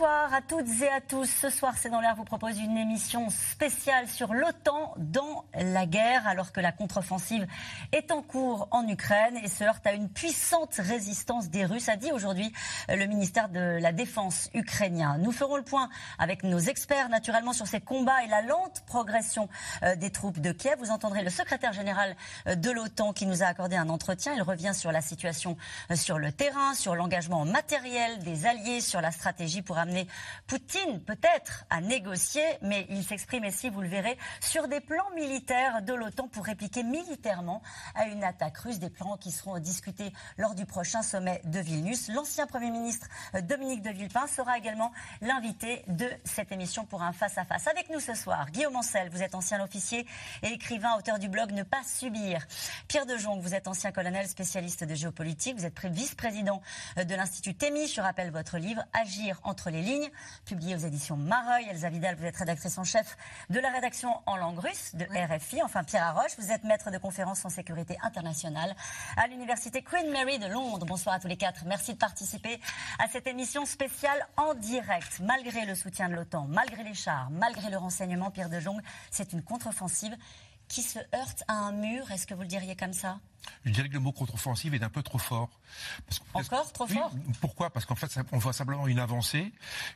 Bonsoir à toutes et à tous. Ce soir, C'est dans l'air vous propose une émission spéciale sur l'OTAN dans la guerre, alors que la contre-offensive est en cours en Ukraine et se heurte à une puissante résistance des Russes, a dit aujourd'hui le ministère de la Défense ukrainien. Nous ferons le point avec nos experts, naturellement, sur ces combats et la lente progression euh, des troupes de Kiev. Vous entendrez le secrétaire général euh, de l'OTAN qui nous a accordé un entretien. Il revient sur la situation euh, sur le terrain, sur l'engagement matériel des alliés, sur la stratégie pour amener Poutine peut-être à négocier, mais il s'exprime ici, vous le verrez, sur des plans militaires de l'OTAN pour répliquer militairement à une attaque russe, des plans qui seront discutés lors du prochain sommet de Vilnius. L'ancien Premier ministre euh, Dominique de Villepin sera également l'invité de cette émission pour un face-à-face. Avec nous ce soir, Guillaume Ancel, vous êtes ancien officier et écrivain, auteur du blog Ne pas subir. Pierre de Jong, vous êtes ancien colonel spécialiste de géopolitique, vous êtes vice-président euh, de l'Institut TEMI. Je rappelle votre livre Agir entre les lignes, publié aux éditions Mareuil. Elsa Vidal, vous êtes rédactrice en chef de la rédaction en langue russe de RFI. Enfin, Pierre Arroche, vous êtes maître de conférences en sécurité internationale à l'université Queen Mary de Londres. Bonsoir à tous les quatre. Merci de participer à cette émission spéciale en direct. Malgré le soutien de l'OTAN, malgré les chars, malgré le renseignement, Pierre de Jong, c'est une contre-offensive qui se heurte à un mur. Est-ce que vous le diriez comme ça? Je dirais que le mot contre-offensive est un peu trop fort. Encore trop fort? Pourquoi? Parce qu'en fait, on voit simplement une avancée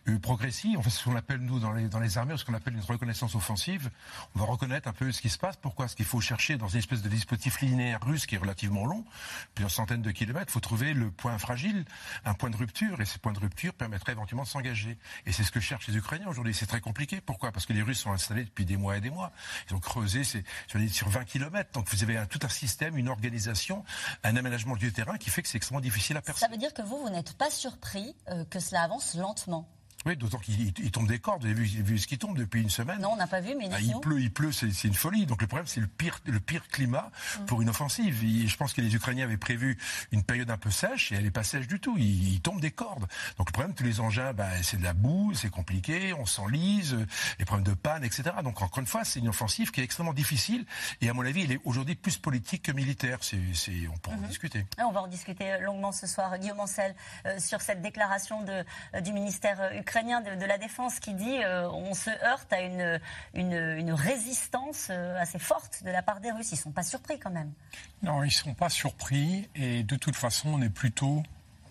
euh, progressive. En fait, ce qu'on appelle, nous, dans les, dans les armées, ce qu'on appelle une reconnaissance offensive. On va reconnaître un peu ce qui se passe. Pourquoi? Parce qu'il faut chercher dans une espèce de dispositif linéaire russe qui est relativement long, plusieurs centaines de kilomètres, il faut trouver le point fragile, un point de rupture. Et ces points de rupture permettraient éventuellement de s'engager. Et c'est ce que cherchent les Ukrainiens aujourd'hui. C'est très compliqué. Pourquoi? Parce que les Russes sont installés depuis des mois et des mois. Ils ont creusé sur, sur 20 kilomètres. Donc vous avez un, tout un système, une organisation un aménagement du terrain qui fait que c'est extrêmement difficile à percer. Ça veut dire que vous, vous n'êtes pas surpris euh, que cela avance lentement oui, d'autant qu'il tombe des cordes. Vous avez vu, ce qui tombe depuis une semaine Non, on n'a pas vu, mais ah, il pleut, il pleut, c'est une folie. Donc le problème, c'est le pire, le pire climat mm. pour une offensive. je pense que les Ukrainiens avaient prévu une période un peu sèche et elle n'est pas sèche du tout. Il, tombe des cordes. Donc le problème, tous les engins, bah, c'est de la boue, c'est compliqué, on s'enlise, les problèmes de panne, etc. Donc encore une fois, c'est une offensive qui est extrêmement difficile et à mon avis, elle est aujourd'hui plus politique que militaire. C'est, on pourra en mm-hmm. discuter. on va en discuter longuement ce soir, Guillaume Ancel, euh, sur cette déclaration de, euh, du ministère euh, ukrainien de, la Défense qui dit euh, on se heurte à une, une, résistance euh, assez forte de la part des Russes. Ils ne sont pas surpris quand même. Non, ils ne sont pas surpris. Et de toute façon, on est plutôt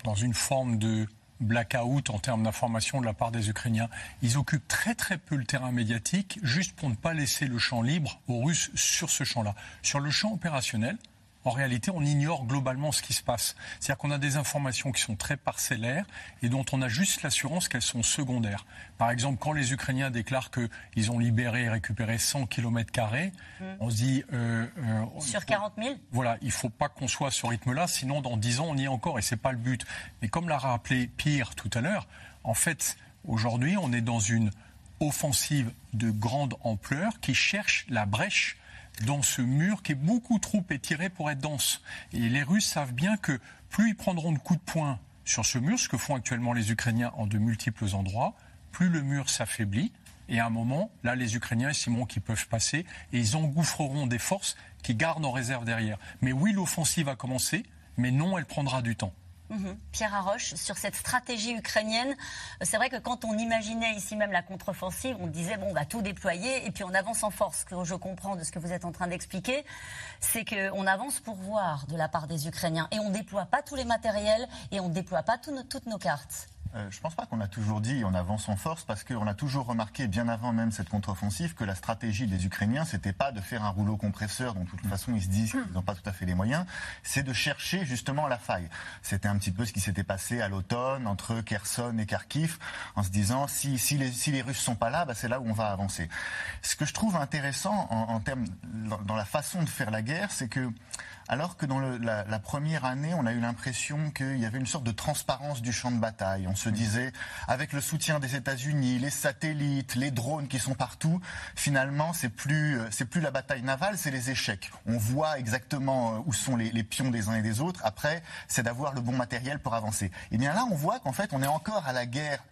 dans une forme de blackout en termes d'information de la part des Ukrainiens. Ils occupent très très peu le terrain médiatique, juste pour ne pas laisser le champ libre aux Russes sur ce champ-là. Sur le champ opérationnel, en réalité, on ignore globalement ce qui se passe. C'est-à-dire qu'on a des informations qui sont très parcellaires et dont on a juste l'assurance qu'elles sont secondaires. Par exemple, quand les Ukrainiens déclarent qu'ils ont libéré et récupéré 100 km, mmh. on se dit. Euh, euh, sur 40 000 Voilà, il ne faut pas qu'on soit à ce rythme-là, sinon dans 10 ans, on y est encore et ce n'est pas le but. Mais comme l'a rappelé Pierre tout à l'heure, en fait, aujourd'hui, on est dans une offensive de grande ampleur qui cherche la brèche dans ce mur qui est beaucoup trop étiré pour être dense. Et les Russes savent bien que plus ils prendront de coups de poing sur ce mur, ce que font actuellement les Ukrainiens en de multiples endroits, plus le mur s'affaiblit. Et à un moment, là, les Ukrainiens estimeront qu'ils peuvent passer et ils engouffreront des forces qui gardent en réserve derrière. Mais oui, l'offensive a commencé, mais non, elle prendra du temps. Mhm. Pierre Arroche, sur cette stratégie ukrainienne, c'est vrai que quand on imaginait ici même la contre-offensive, on disait bon, on va tout déployer et puis on avance en force. Ce que je comprends de ce que vous êtes en train d'expliquer, c'est qu'on avance pour voir de la part des Ukrainiens et on ne déploie pas tous les matériels et on ne déploie pas toutes nos cartes. Euh, je ne pense pas qu'on a toujours dit on avance en force parce qu'on a toujours remarqué, bien avant même cette contre-offensive, que la stratégie des Ukrainiens, c'était pas de faire un rouleau compresseur dont de toute façon ils se disent qu'ils n'ont pas tout à fait les moyens, c'est de chercher justement la faille. C'était un petit peu ce qui s'était passé à l'automne entre Kherson et Kharkiv, en se disant si, si, les, si les Russes sont pas là, bah, c'est là où on va avancer. Ce que je trouve intéressant en, en termes dans, dans la façon de faire la guerre, c'est que alors que dans le, la, la, première année, on a eu l'impression qu'il y avait une sorte de transparence du champ de bataille. On se disait, avec le soutien des États-Unis, les satellites, les drones qui sont partout, finalement, c'est plus, c'est plus la bataille navale, c'est les échecs. On voit exactement où sont les, les pions des uns et des autres. Après, c'est d'avoir le bon matériel pour avancer. Et bien là, on voit qu'en fait, on est encore à la guerre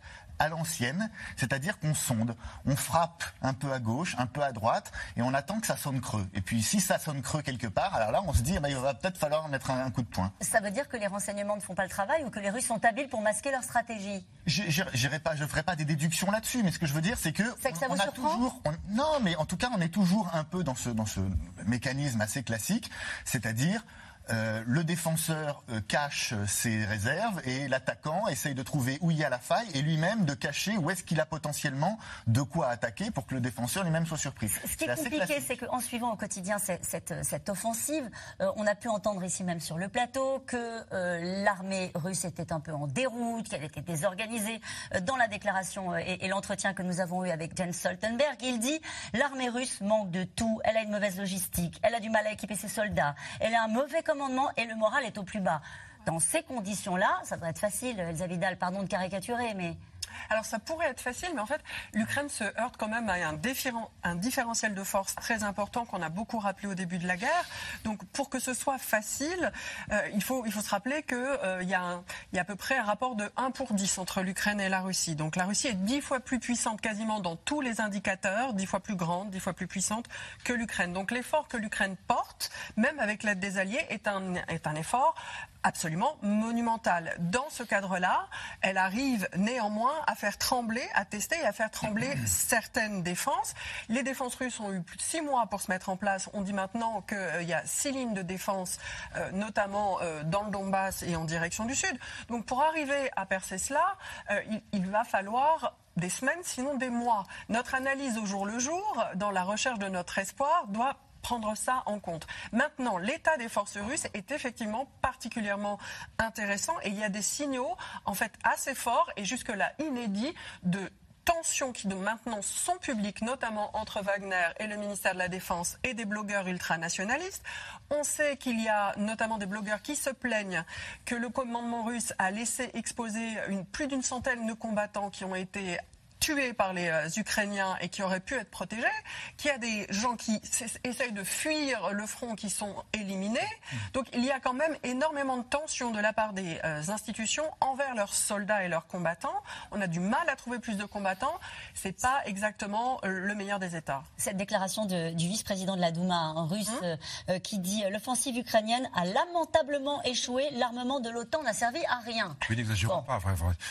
à l'ancienne, c'est-à-dire qu'on sonde, on frappe un peu à gauche, un peu à droite, et on attend que ça sonne creux. Et puis si ça sonne creux quelque part, alors là on se dit, eh ben, il va peut-être falloir mettre un, coup de poing. Ça veut dire que les renseignements ne font pas le travail ou que les Russes sont habiles pour masquer leur stratégie? Je ne pas, je ferai pas des déductions là-dessus, mais ce que je veux dire, c'est que, que ça on, a toujours, non, mais en tout cas, on est toujours un peu dans ce, dans ce mécanisme assez classique, c'est-à-dire euh, le défenseur euh, cache ses réserves et l'attaquant essaye de trouver où il y a la faille et lui-même de cacher où est-ce qu'il a potentiellement de quoi attaquer pour que le défenseur lui-même soit surpris. Ce qui est, compliqué, c'est qu'en suivant au quotidien cette, cette, offensive, euh, on a pu entendre ici même sur le plateau que l'armée russe était un peu en déroute, qu'elle était désorganisée. Dans la déclaration et, et l'entretien que nous avons eu avec Jens Stoltenberg, il dit l'armée russe manque de tout, elle a une mauvaise logistique, elle a du mal à équiper ses soldats, elle a un mauvais commandement et le moral est au plus bas. Dans ces conditions-là, ça devrait être facile, Elsa Vidal, pardon de caricaturer, mais alors ça pourrait être facile, mais en fait, l'Ukraine se heurte quand même à un, différentiel de force très important qu'on a beaucoup rappelé au début de la guerre. Donc pour que ce soit facile, euh, il, faut, il faut se rappeler qu'il euh, y, a y a à peu près un rapport de 1 pour 10 entre l'Ukraine et la Russie. Donc la Russie est 10 fois plus puissante quasiment dans tous les indicateurs, 10 fois plus grande, 10 fois plus puissante que l'Ukraine. Donc l'effort que l'Ukraine porte, même avec l'aide des Alliés, est un, est un effort absolument monumentale. Dans ce cadre-là, elle arrive néanmoins faire trembler, à tester et à faire trembler certaines défenses. Les défenses russes ont eu plus de six mois pour se mettre en place. On dit maintenant qu'il euh, y a six lignes de défense, euh, notamment euh, dans le Donbass et en direction du sud. Donc pour arriver à percer cela, il, il va falloir des semaines, sinon des mois. Notre analyse au jour le jour, dans la recherche de notre espoir, doit prendre ça en compte. Maintenant, l'état des forces russes est effectivement particulièrement intéressant et il y a des signaux en fait assez forts et jusque-là inédits de tensions qui maintenant sont publiques, notamment entre Wagner et le ministère de la Défense et des blogueurs ultranationalistes. On sait qu'il y a notamment des blogueurs qui se plaignent que le commandement russe a laissé exposer plus d'une centaine de combattants qui ont été tués par les euh, Ukrainiens et qui auraient pu être protégés, qu'il y a des gens qui essayent de fuir le front qui sont éliminés. Donc il y a quand même énormément de tensions de la part des euh, institutions envers leurs soldats et leurs combattants. On a du mal à trouver plus de combattants. C'est pas exactement euh, le meilleur des États. Cette déclaration de, du vice-président de la Douma hein, russe mmh. qui dit l'offensive ukrainienne a lamentablement échoué, l'armement de l'OTAN n'a servi à rien. Oui, n'exagérons pas.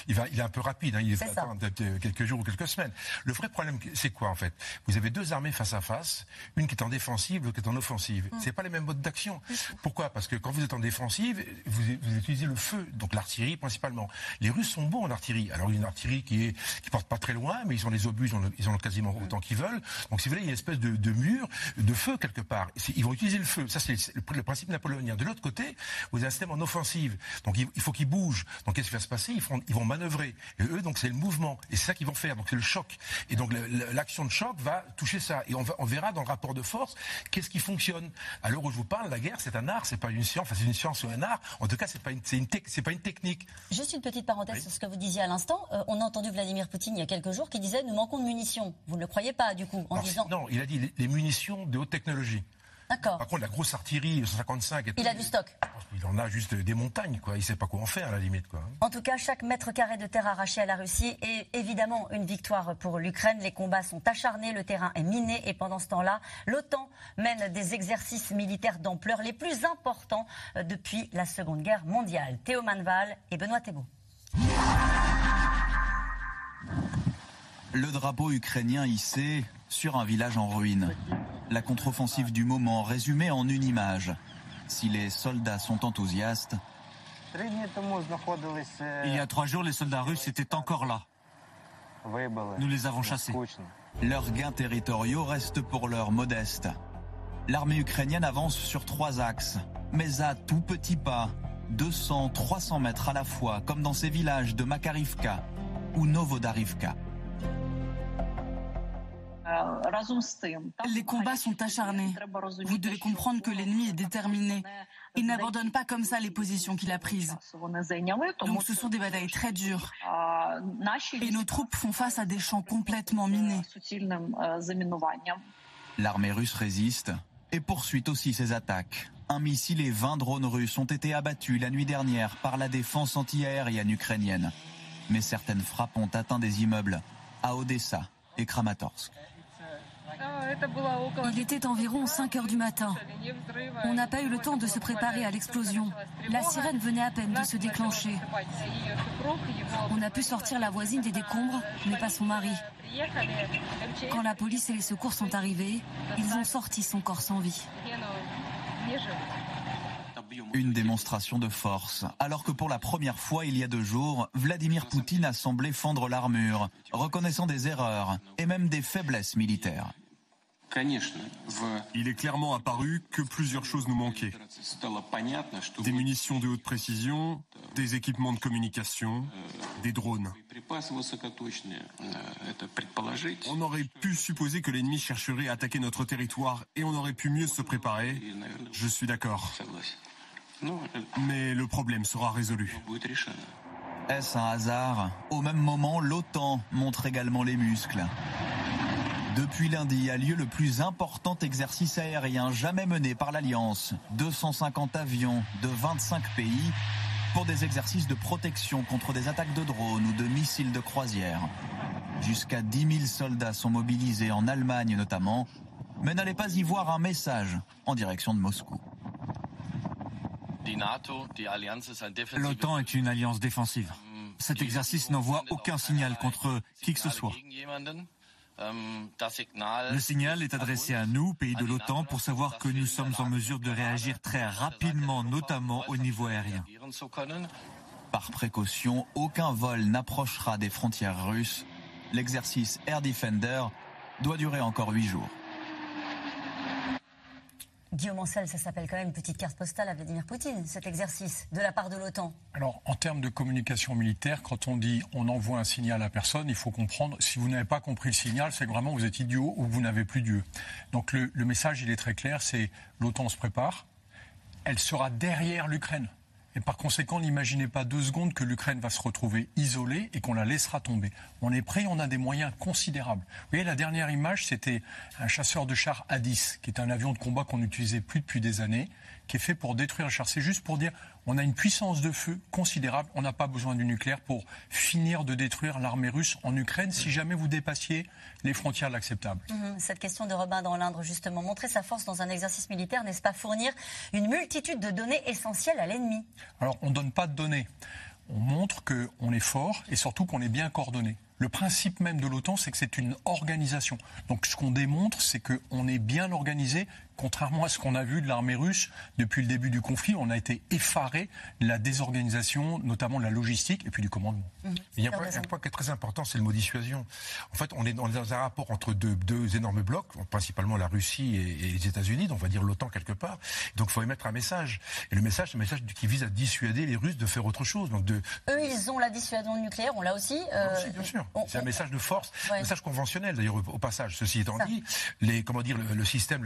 il, va, il est un peu rapide. Hein, il est, est quelques jours quelques semaines. Le vrai problème, c'est quoi en fait? Vous avez deux armées face à face, une qui est en défensive, l'autre qui est en offensive. Mm. C'est pas les mêmes modes d'action. Pourquoi? Parce que quand vous êtes en défensive, vous, utilisez le feu, donc l'artillerie principalement. Les Russes sont bons en artillerie. Alors une artillerie qui est qui porte pas très loin, mais ils ont les obus, ils ont, quasiment autant qu'ils veulent. Donc si vous voulez, il y a une espèce de, mur de feu quelque part. Ils vont utiliser le feu. Ça c'est le, principe napoléonien. De l'autre côté, vous avez un système en offensive. Donc il, faut qu'ils bougent. Donc qu'est-ce qui va se passer? Ils, ils vont manœuvrer. Et eux, donc c'est le mouvement. Et c'est ça qu'ils vont faire donc c'est le choc. Et donc l'action de choc va toucher ça. Et on, on verra dans le rapport de force qu'est-ce qui fonctionne. À l'heure où je vous parle, la guerre, c'est un art, c'est pas une science. Enfin, c'est une science ou un art. En tout cas, c'est pas une, c'est une, c'est pas une technique. Juste une petite parenthèse sur ce que vous disiez à l'instant. Euh, on a entendu Vladimir Poutine il y a quelques jours qui disait nous manquons de munitions. Vous ne le croyez pas, du coup, en disant. Non, il a dit les munitions de haute technologie. D'accord. Par contre, la grosse artillerie 155. il a du stock. Il en a juste des montagnes, quoi. Il sait pas quoi en faire, à la limite, quoi. En tout cas, chaque mètre carré de terre arraché à la Russie est évidemment une victoire pour l'Ukraine. Les combats sont acharnés, le terrain est miné et pendant ce temps-là, l'OTAN mène des exercices militaires d'ampleur les plus importants euh, depuis la Seconde Guerre mondiale. Théo Manval et Benoît Thébault. Le drapeau ukrainien hissé sur un village en ruine. La contre-offensive du moment résumée en une image. Si les soldats sont enthousiastes. Il y a trois jours, les soldats russes étaient encore là. Nous les avons chassés. Leurs gains territoriaux restent pour l'heure modestes. L'armée ukrainienne avance sur trois axes, mais à tout petit pas, 200-300 mètres à la fois, comme dans ces villages de Makarivka ou Novodarivka. Les combats sont acharnés. Vous devez comprendre que l'ennemi est déterminé. Il n'abandonne pas comme ça les positions qu'il a prises. Donc ce sont des batailles très dures. Et nos troupes font face à des champs complètement minés. L'armée russe résiste et poursuit aussi ses attaques. Un missile et 20 drones russes ont été abattus la nuit dernière par la défense antiaérienne ukrainienne. Mais certaines frappes ont atteint des immeubles à Odessa et Kramatorsk. Il était environ 5 heures du matin. On n'a pas eu le temps de se préparer à l'explosion. La sirène venait à peine de se déclencher. On a pu sortir la voisine des décombres, mais pas son mari. Quand la police et les secours sont arrivés, ils ont sorti son corps sans vie. Une démonstration de force, alors que pour la première fois il y a deux jours, Vladimir Poutine a semblé fendre l'armure, reconnaissant des erreurs et même des faiblesses militaires. Il est clairement apparu que plusieurs choses nous manquaient. Des munitions de haute précision, des équipements de communication, des drones. On aurait pu supposer que l'ennemi chercherait à attaquer notre territoire et on aurait pu mieux se préparer. Je suis d'accord. Mais le problème sera résolu. Est-ce un hasard? Au même moment, l'OTAN montre également les muscles. Depuis lundi a lieu le plus important exercice aérien jamais mené par l'Alliance. 250 avions de 25 pays pour des exercices de protection contre des attaques de drones ou de missiles de croisière. Jusqu'à 10 000 soldats sont mobilisés en Allemagne notamment, mais n'allez pas y voir un message en direction de Moscou. L'OTAN est une alliance défensive. Cet exercice n'envoie aucun signal contre qui que ce soit. Le signal est adressé à nous, pays de l'OTAN, pour savoir que nous sommes en mesure de réagir très rapidement, notamment au niveau aérien. Par précaution, aucun vol n'approchera des frontières russes. L'exercice Air Defender doit durer encore huit jours. Guillaume Ancel, ça s'appelle quand même une petite carte postale à Vladimir Poutine, cet exercice de la part de l'OTAN. Alors, en termes de communication militaire, quand on dit on envoie un signal à personne, il faut comprendre, si vous n'avez pas compris le signal, c'est vraiment vous êtes idiot ou vous n'avez plus Dieu. Donc le, le message, il est très clair, c'est l'OTAN se prépare, elle sera derrière l'Ukraine. Et par conséquent, n'imaginez pas deux secondes que l'Ukraine va se retrouver isolée et qu'on la laissera tomber. On est prêt, on a des moyens considérables. Vous voyez, la dernière image, c'était un chasseur de chars A-10, qui est un avion de combat qu'on n'utilisait plus depuis des années, qui est fait pour détruire un char. C'est juste pour dire, on a une puissance de feu considérable. On n'a pas besoin du nucléaire pour finir de détruire l'armée russe en Ukraine si jamais vous dépassiez les frontières de l'acceptable. Mhm, cette question de Robin dans l'Indre, justement, montrer sa force dans un exercice militaire, n'est-ce pas fournir une multitude de données essentielles à l'ennemi? Alors, on ne donne pas de données. On montre qu'on est fort et surtout qu'on est bien coordonné. Le principe même de l'OTAN, c'est que c'est une organisation. Donc ce qu'on démontre, c'est qu'on est bien organisé, contrairement à ce qu'on a vu de l'armée russe depuis le début du conflit. On a été effaré de la désorganisation, notamment de la logistique et puis du commandement. Mmh. Il y a un point, un point, qui est très important, c'est le mot dissuasion. En fait, on est dans un rapport entre deux, deux énormes blocs, principalement la Russie et, et les États-Unis, donc on va dire l'OTAN quelque part. Donc il faut émettre un message. Et le message, c'est un message qui vise à dissuader les Russes de faire autre chose. Donc de... Eux, ils ont la dissuasion nucléaire, on l'a aussi. Euh... aussi bien sûr. C'est un message de force, ouais. un message conventionnel d'ailleurs au, passage. Ceci étant dit, les, comment dire, le, le système,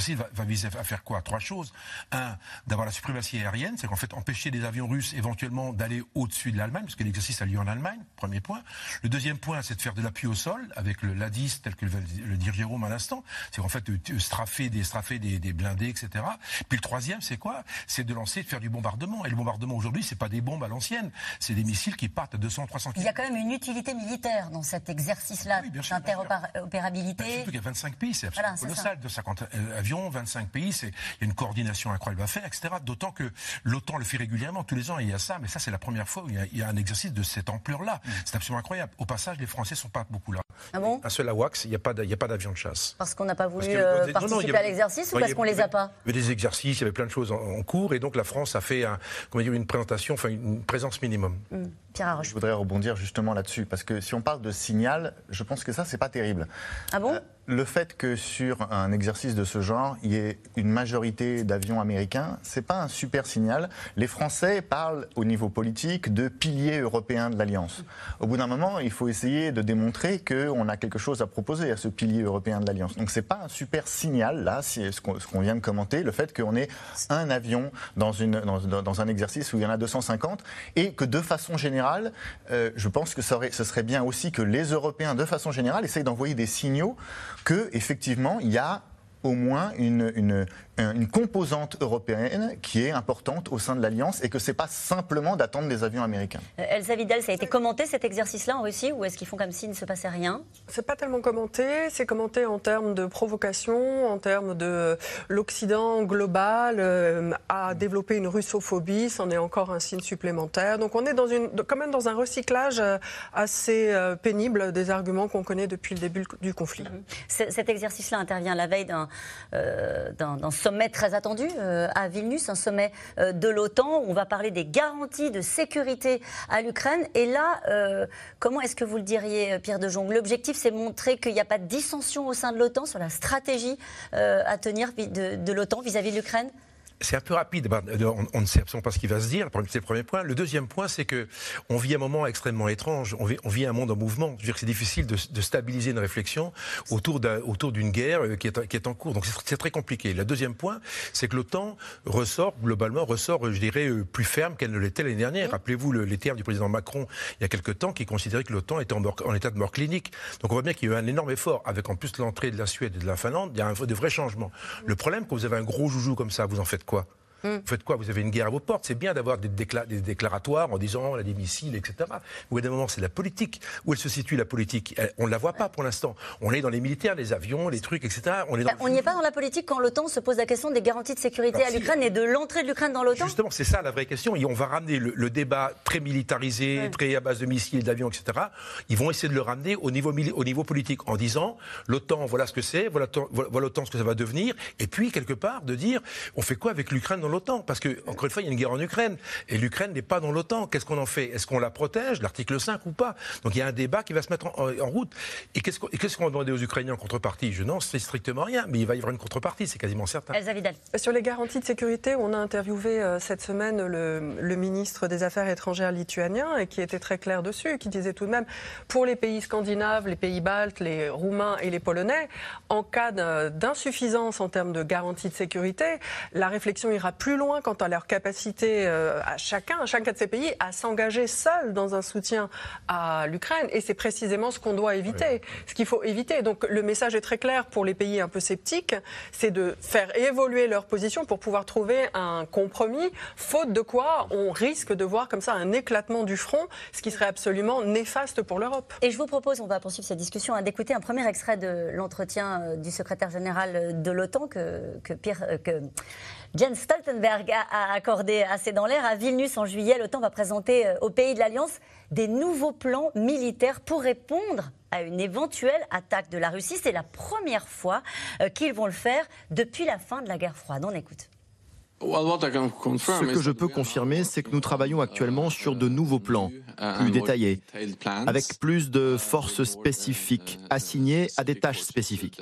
l'exercice va, va, viser à faire quoi? Trois choses. Un, d'avoir la suprématie aérienne, c'est qu'en fait empêcher des avions russes éventuellement d'aller au-dessus de l'Allemagne, parce que l'exercice a lieu en Allemagne, premier point. Le deuxième point, c'est de faire de l'appui au sol avec le LADIS, tel que le, le dire Jérôme à l'instant. C'est en fait de straffer des, straffer des, des blindés, etc. Puis le troisième, c'est quoi? C'est de lancer, de faire du bombardement. Et le bombardement aujourd'hui, c'est pas des bombes à l'ancienne, c'est des missiles qui partent à 200, 300 km. Il y a quand même une utilité militaire dans cet exercice-là oui, d'interopérabilité. Ben, surtout qu'il y a 25 pays, c'est absolument voilà, colossal. 250 avions, 25 pays, il y a une coordination incroyable à faire, etc. D'autant que l'OTAN le fait régulièrement, tous les ans, il y a ça, mais ça, c'est la première fois où il y a, il y a un exercice de cette ampleur-là. Mmh. C'est absolument incroyable. Au passage, les Français sont pas beaucoup là. Ah bon un seul AWACS, il n'y a pas d'avion de chasse. Parce qu'on n'a pas voulu euh, participer non, non, à l'exercice ou parce qu'on les a pas Il y avait des exercices, il y avait plein de choses en, en, cours, et donc la France a fait un, comment dire, une présentation, enfin une présence minimum. Mmh. Pierre Je voudrais rebondir justement là-dessus, parce que si on parle de signal, je pense que ça, c'est pas terrible. Ah bon euh, le fait que sur un exercice de ce genre, il y ait une majorité d'avions américains, c'est pas un super signal. Les Français parlent au niveau politique de piliers européens de l'alliance. Au bout d'un moment, il faut essayer de démontrer qu'on a quelque chose à proposer à ce pilier européen de l'alliance. Donc c'est pas un super signal là, ce qu'on vient de commenter, le fait qu'on ait un avion dans, un exercice où il y en a 250 et que de façon générale, euh, je pense que ce serait bien aussi que les Européens, de façon générale, essayent d'envoyer des signaux que effectivement il y a au moins une, une, une composante européenne qui est importante au sein de l'Alliance et que ce n'est pas simplement d'attendre des avions américains. Euh, Elsa Vidal, ça a été commenté cet exercice-là en Russie ou est-ce qu'ils font comme s'il ne se passait rien? C'est pas tellement commenté, c'est commenté en termes de provocation, en termes de l'Occident global euh, a développé une russophobie, c'en est encore un signe supplémentaire. Donc on est dans une, quand même dans un recyclage euh, assez pénible des arguments qu'on connaît depuis le début du conflit. Cet exercice-là intervient la veille d'un sommet très attendu euh, à Vilnius, un sommet euh, de l'OTAN. On va parler des garanties de sécurité à l'Ukraine. Et là, euh, comment est-ce que vous le diriez, Pierre de Jong L'objectif, c'est montrer qu'il n'y a pas de dissension au sein de l'OTAN sur la stratégie à tenir de l'OTAN vis-à-vis de l'Ukraine? C'est un peu rapide. On, ne sait absolument pas ce qui va se dire. C'est le premier point. Le deuxième point, c'est que on vit un moment extrêmement étrange. On vit, un monde en mouvement. Je veux dire que c'est difficile de, stabiliser une réflexion autour d'une guerre euh, qui est, en cours. Donc c'est très compliqué. Le deuxième point, c'est que l'OTAN ressort globalement ressort, je dirais, euh, plus ferme qu'elle ne l'était l'année dernière. Rappelez-vous les termes du président Macron il y a quelque temps qui considérait que l'OTAN était en, état de mort clinique. Donc on voit bien qu'il y a eu un énorme effort avec en plus l'entrée de la Suède et de la Finlande. Il y a un, de vrais changements. Le problème, quand vous avez un gros joujou comme ça, vous en faites quoi Hmm. Vous faites quoi? Vous avez une guerre à vos portes. C'est bien d'avoir des, déclaratoires en disant on a des missiles, etc. Mais d'un moment, c'est la politique. Où elle se situe la politique? On ne la voit pas pour l'instant. On est dans les militaires, les avions, les trucs, etc. On est n'y est pas dans la politique quand l'OTAN se pose la question des garanties de sécurité à l'Ukraine et de l'entrée de l'Ukraine dans l'OTAN Justement, c'est ça la vraie question. Et on va ramener le, débat très militarisé, très à base de missiles, d'avions, etc. Ils vont essayer de le ramener au niveau, au niveau politique en disant l'OTAN, voilà ce que c'est, voilà, voilà l'OTAN ce que ça va devenir. Et puis, quelque part, de dire on fait quoi avec l'Ukraine dans l'OTAN Parce que encore une fois, il y a une guerre en Ukraine. Et l'Ukraine n'est pas dans l'OTAN. Qu'est-ce qu'on en fait? Est-ce qu'on la protège, l'article 5 ou pas? Donc il y a un débat qui va se mettre en, route. Et qu'est-ce qu'on va demander aux Ukrainiens en contrepartie? Je n'en sais strictement rien, mais il va y avoir une contrepartie, c'est quasiment certain. Sur les garanties de sécurité, on a interviewé euh, cette semaine le, ministre des Affaires étrangères lituanien et qui était très clair dessus, qui disait tout de même, pour les pays scandinaves, les pays baltes, les roumains et les polonais, en cas d'insuffisance en termes de garanties de sécurité, la réflexion ira plus loin quant à leur capacité euh, à chacun, à chacun de ces pays, à s'engager seul dans un soutien à l'Ukraine. Et c'est précisément ce qu'on doit éviter, ce qu'il faut éviter. Donc le message est très clair pour les pays un peu sceptiques, c'est de faire évoluer leur position pour pouvoir trouver un compromis, faute de quoi on risque de voir comme ça un éclatement du front, ce qui serait absolument néfaste pour l'Europe. Et je vous propose, on va poursuivre cette discussion, hein, d'écouter un premier extrait de l'entretien euh, du secrétaire général de l'OTAN que, que, Pierre, euh, que Jens Stoltenberg a accordé assez dans l'air. À Vilnius, en juillet, l'OTAN va présenter euh, au pays de l'Alliance des nouveaux plans militaires pour répondre à une éventuelle attaque de la Russie. C'est la première fois euh, qu'ils vont le faire depuis la fin de la guerre froide. On écoute. Ce que je peux confirmer, c'est que nous travaillons actuellement sur de nouveaux plans, plus détaillés, avec plus de forces spécifiques assignées à des tâches spécifiques.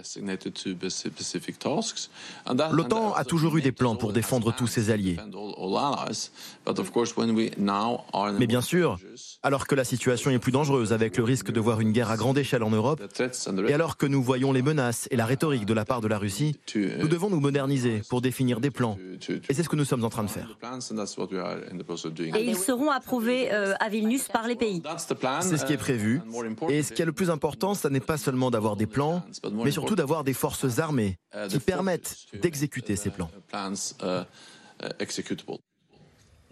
L'OTAN a toujours eu des plans pour défendre tous ses alliés. Mais bien sûr, alors que la situation est plus dangereuse avec le risque de voir une guerre à grande échelle en Europe, et alors que nous voyons les menaces et la rhétorique de la part de la Russie, nous devons nous moderniser pour définir des plans et c'est ce que nous sommes en train de faire. Et ils seront approuvés euh, à Vilnius par les pays. C'est ce qui est prévu. Et ce qui est le plus important, ce n'est pas seulement d'avoir des plans, mais surtout d'avoir des forces armées qui permettent d'exécuter ces plans.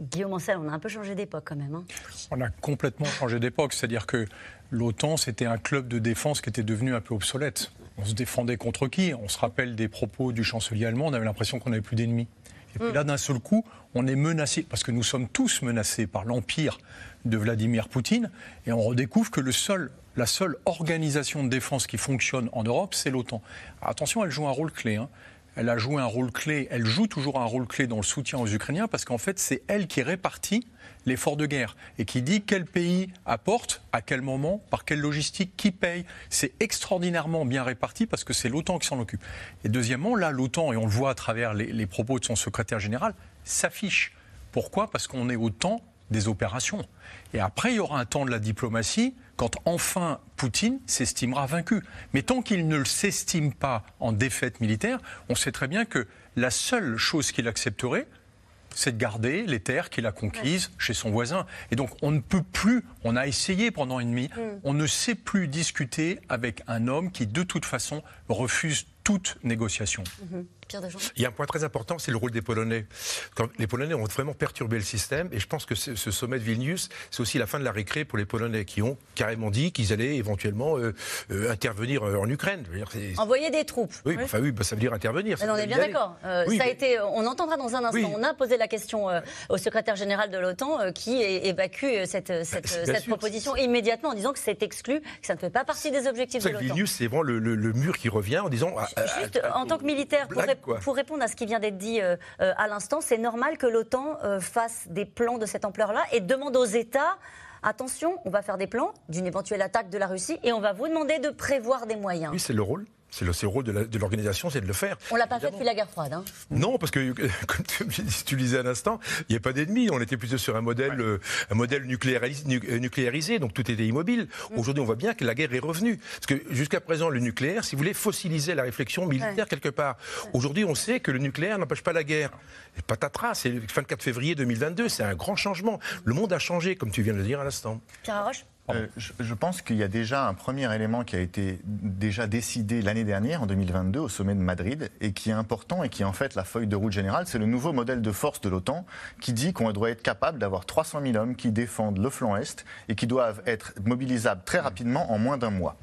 Guillaume Ancel, on a un peu changé d'époque quand même. Hein. On a complètement changé d'époque. C'est-à-dire que l'OTAN, c'était un club de défense qui était devenu un peu obsolète. On se défendait contre qui? On se rappelle des propos du chancelier allemand, on avait l'impression qu'on n'avait plus d'ennemis. Et puis là, d'un seul coup, on est menacé, parce que nous sommes tous menacés par l'empire de Vladimir Poutine, et on redécouvre que le seul, la seule organisation de défense qui fonctionne en Europe, c'est l'OTAN. Attention, elle joue un rôle clé. Hein. Elle a joué un rôle clé, elle joue toujours un rôle clé dans le soutien aux Ukrainiens parce qu'en fait, c'est elle qui répartit l'effort de guerre et qui dit quel pays apporte, à quel moment, par quelle logistique, qui paye. C'est extraordinairement bien réparti parce que c'est l'OTAN qui s'en occupe. Et deuxièmement, là, l'OTAN, et on le voit à travers les, les propos de son secrétaire général, s'affiche. Pourquoi? Parce qu'on est au temps des opérations. Et après, il y aura un temps de la diplomatie quand enfin Poutine s'estimera vaincu. Mais tant qu'il ne s'estime pas en défaite militaire, on sait très bien que la seule chose qu'il accepterait, c'est de garder les terres qu'il a conquises chez son voisin. Et donc on ne peut plus, on a essayé pendant une demi, mm. on ne sait plus discuter avec un homme qui de toute façon refuse toute négociation. Il y a un point très important, c'est le rôle des Polonais. Quand les Polonais ont vraiment perturbé le système, et je pense que ce, sommet de Vilnius, c'est aussi la fin de la récré pour les Polonais, qui ont carrément dit qu'ils allaient éventuellement euh, euh, intervenir euh, en Ukraine. Envoyer des troupes. Oui, enfin oui, bah, ça veut dire intervenir. on est bien d'accord. ça a été, on entendra dans un instant. On a posé la question au secrétaire général de l'OTAN qui évacue cette, cette, cette proposition immédiatement en disant que c'est exclu, que ça ne fait pas partie des objectifs de l'OTAN. Vilnius, c'est vraiment le, mur qui revient en disant. Juste, en tant que militaire, pour pour répondre à ce qui vient d'être dit euh, euh, à l'instant, c'est normal que l'OTAN euh, fasse des plans de cette ampleur-là et demande aux États attention, on va faire des plans d'une éventuelle attaque de la Russie et on va vous demander de prévoir des moyens. Oui, c'est le rôle. C'est le, rôle de l'organisation, c'est de le faire. On l'a pas fait depuis la guerre froide. Hein. Non, parce que, comme tu, disais à l'instant, il n'y a pas d'ennemis. On était plutôt sur un modèle, euh, un modèle euh, nucléarisé, donc tout était immobile. Mm. Aujourd'hui, on voit bien que la guerre est revenue. Parce que jusqu'à présent, le nucléaire, si vous voulez, fossilisait la réflexion militaire quelque part. Aujourd'hui, on sait que le nucléaire n'empêche pas la guerre. Et patatras, c'est le 24 février 2022, c'est un grand changement. Le monde a changé, comme tu viens de le dire à l'instant. Pierre Roche euh, je, pense qu'il y a déjà un premier élément qui a été déjà décidé l'année dernière, en 2022, au sommet de Madrid, et qui est important et qui est en fait la feuille de route générale. C'est le nouveau modèle de force de l'OTAN qui dit qu'on doit être capable d'avoir 300 000 hommes qui défendent le flanc Est et qui doivent être mobilisables très rapidement en moins d'un mois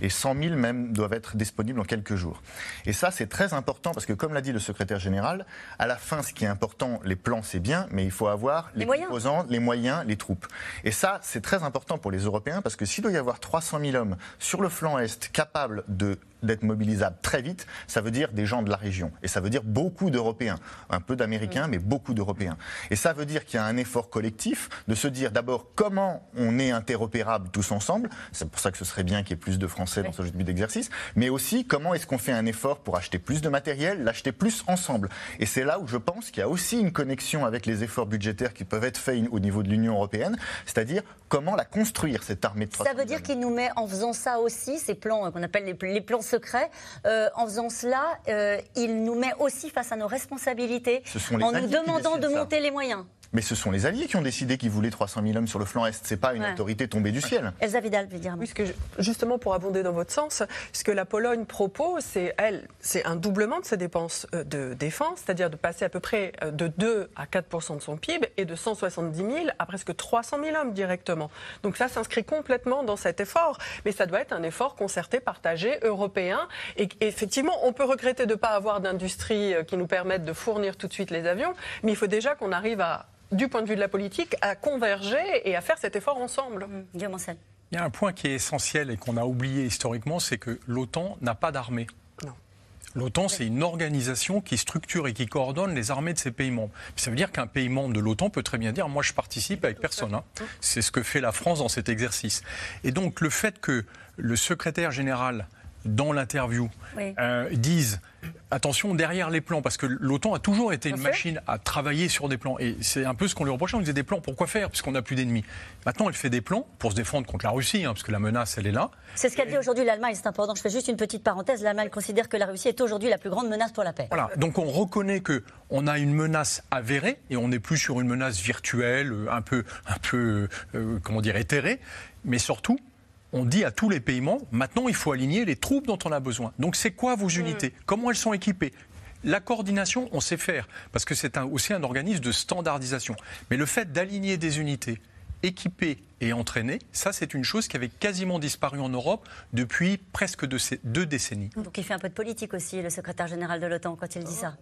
et 100 000 même doivent être disponibles en quelques jours. Et ça, c'est très important parce que, comme l'a dit le secrétaire général, à la fin, ce qui est important, les plans, c'est bien, mais il faut avoir les, les composants, les moyens, les troupes. Et ça, c'est très important pour les Européens parce que s'il doit y avoir 300 000 hommes sur le flanc Est capables de d'être mobilisables très vite, ça veut dire des gens de la région. Et ça veut dire beaucoup d'Européens. Un peu d'Américains, mais beaucoup d'Européens. Et ça veut dire qu'il y a un effort collectif de se dire d'abord comment on est interopérable tous ensemble. C'est pour ça que ce serait bien qu'il y ait plus de Français dans ce début d'exercice. Mais aussi comment est-ce qu'on fait un effort pour acheter plus de matériel, l'acheter plus ensemble. Et c'est là où je pense qu'il y a aussi une connexion avec les efforts budgétaires qui peuvent être faits au niveau de l'Union européenne. C'est-à-dire comment la construire, cette armée de Ça veut dire qu'il nous met, en faisant ça aussi, ces plans qu'on appelle les plans secret. Euh, en faisant cela, euh, il nous met aussi face à nos responsabilités en nous demandant de monter les moyens. Mais ce sont les Alliés qui ont décidé qu'ils voulaient 300 000 hommes sur le flanc Est. Ce n'est pas une autorité tombée du ciel. Elsa Vidal veut dire. Oui, justement, pour abonder dans votre sens, ce que la Pologne propose, c'est, elle, c'est un doublement de ses dépenses euh, de défense, c'est-à-dire de passer à peu près euh, de 2 à 4 de son PIB et de 170 000 à presque 300 000 hommes directement. Donc ça s'inscrit complètement dans cet effort. Mais ça doit être un effort concerté, partagé, européen. Et effectivement, on peut regretter de ne pas avoir d'industrie euh, qui nous permette de fournir tout de suite les avions, mais il faut déjà qu'on arrive à du point de vue de la politique, à converger et à faire cet effort ensemble. Mmh. Il y a un point qui est essentiel et qu'on a oublié historiquement, c'est que l'OTAN n'a pas d'armée. L'OTAN, c'est une organisation qui structure et qui coordonne les armées de ses pays membres. Ça veut dire qu'un pays membre de l'OTAN peut très bien dire Moi, je participe avec personne. Hein. C'est ce que fait la France dans cet exercice. Et donc, le fait que le secrétaire général dans l'interview, euh, disent attention derrière les plans, parce que l'OTAN a toujours été une machine à travailler sur des plans. Et c'est un peu ce qu'on lui reprochait. On disait des plans, pourquoi faire? Puisqu'on n'a plus d'ennemis. Maintenant, elle fait des plans pour se défendre contre la Russie, hein, parce que la menace, elle est là. C'est ce qu'a dit aujourd'hui l'Allemagne, c'est important. Je fais juste une petite parenthèse. L'Allemagne considère que la Russie est aujourd'hui la plus grande menace pour la paix. Voilà. Donc on reconnaît que on a une menace avérée et on n'est plus sur une menace virtuelle, un peu, un peu, euh, comment dire, éthérée. Mais surtout, on dit à tous les pays membres, maintenant il faut aligner les troupes dont on a besoin. Donc c'est quoi vos mm. unités? Comment elles sont équipées? La coordination, on sait faire, parce que c'est aussi un organisme de standardisation. Mais le fait d'aligner des unités équipées et entraînées, ça c'est une chose qui avait quasiment disparu en Europe depuis presque deux, décennies. Donc il fait un peu de politique aussi, le secrétaire général de l'OTAN, quand il dit ça.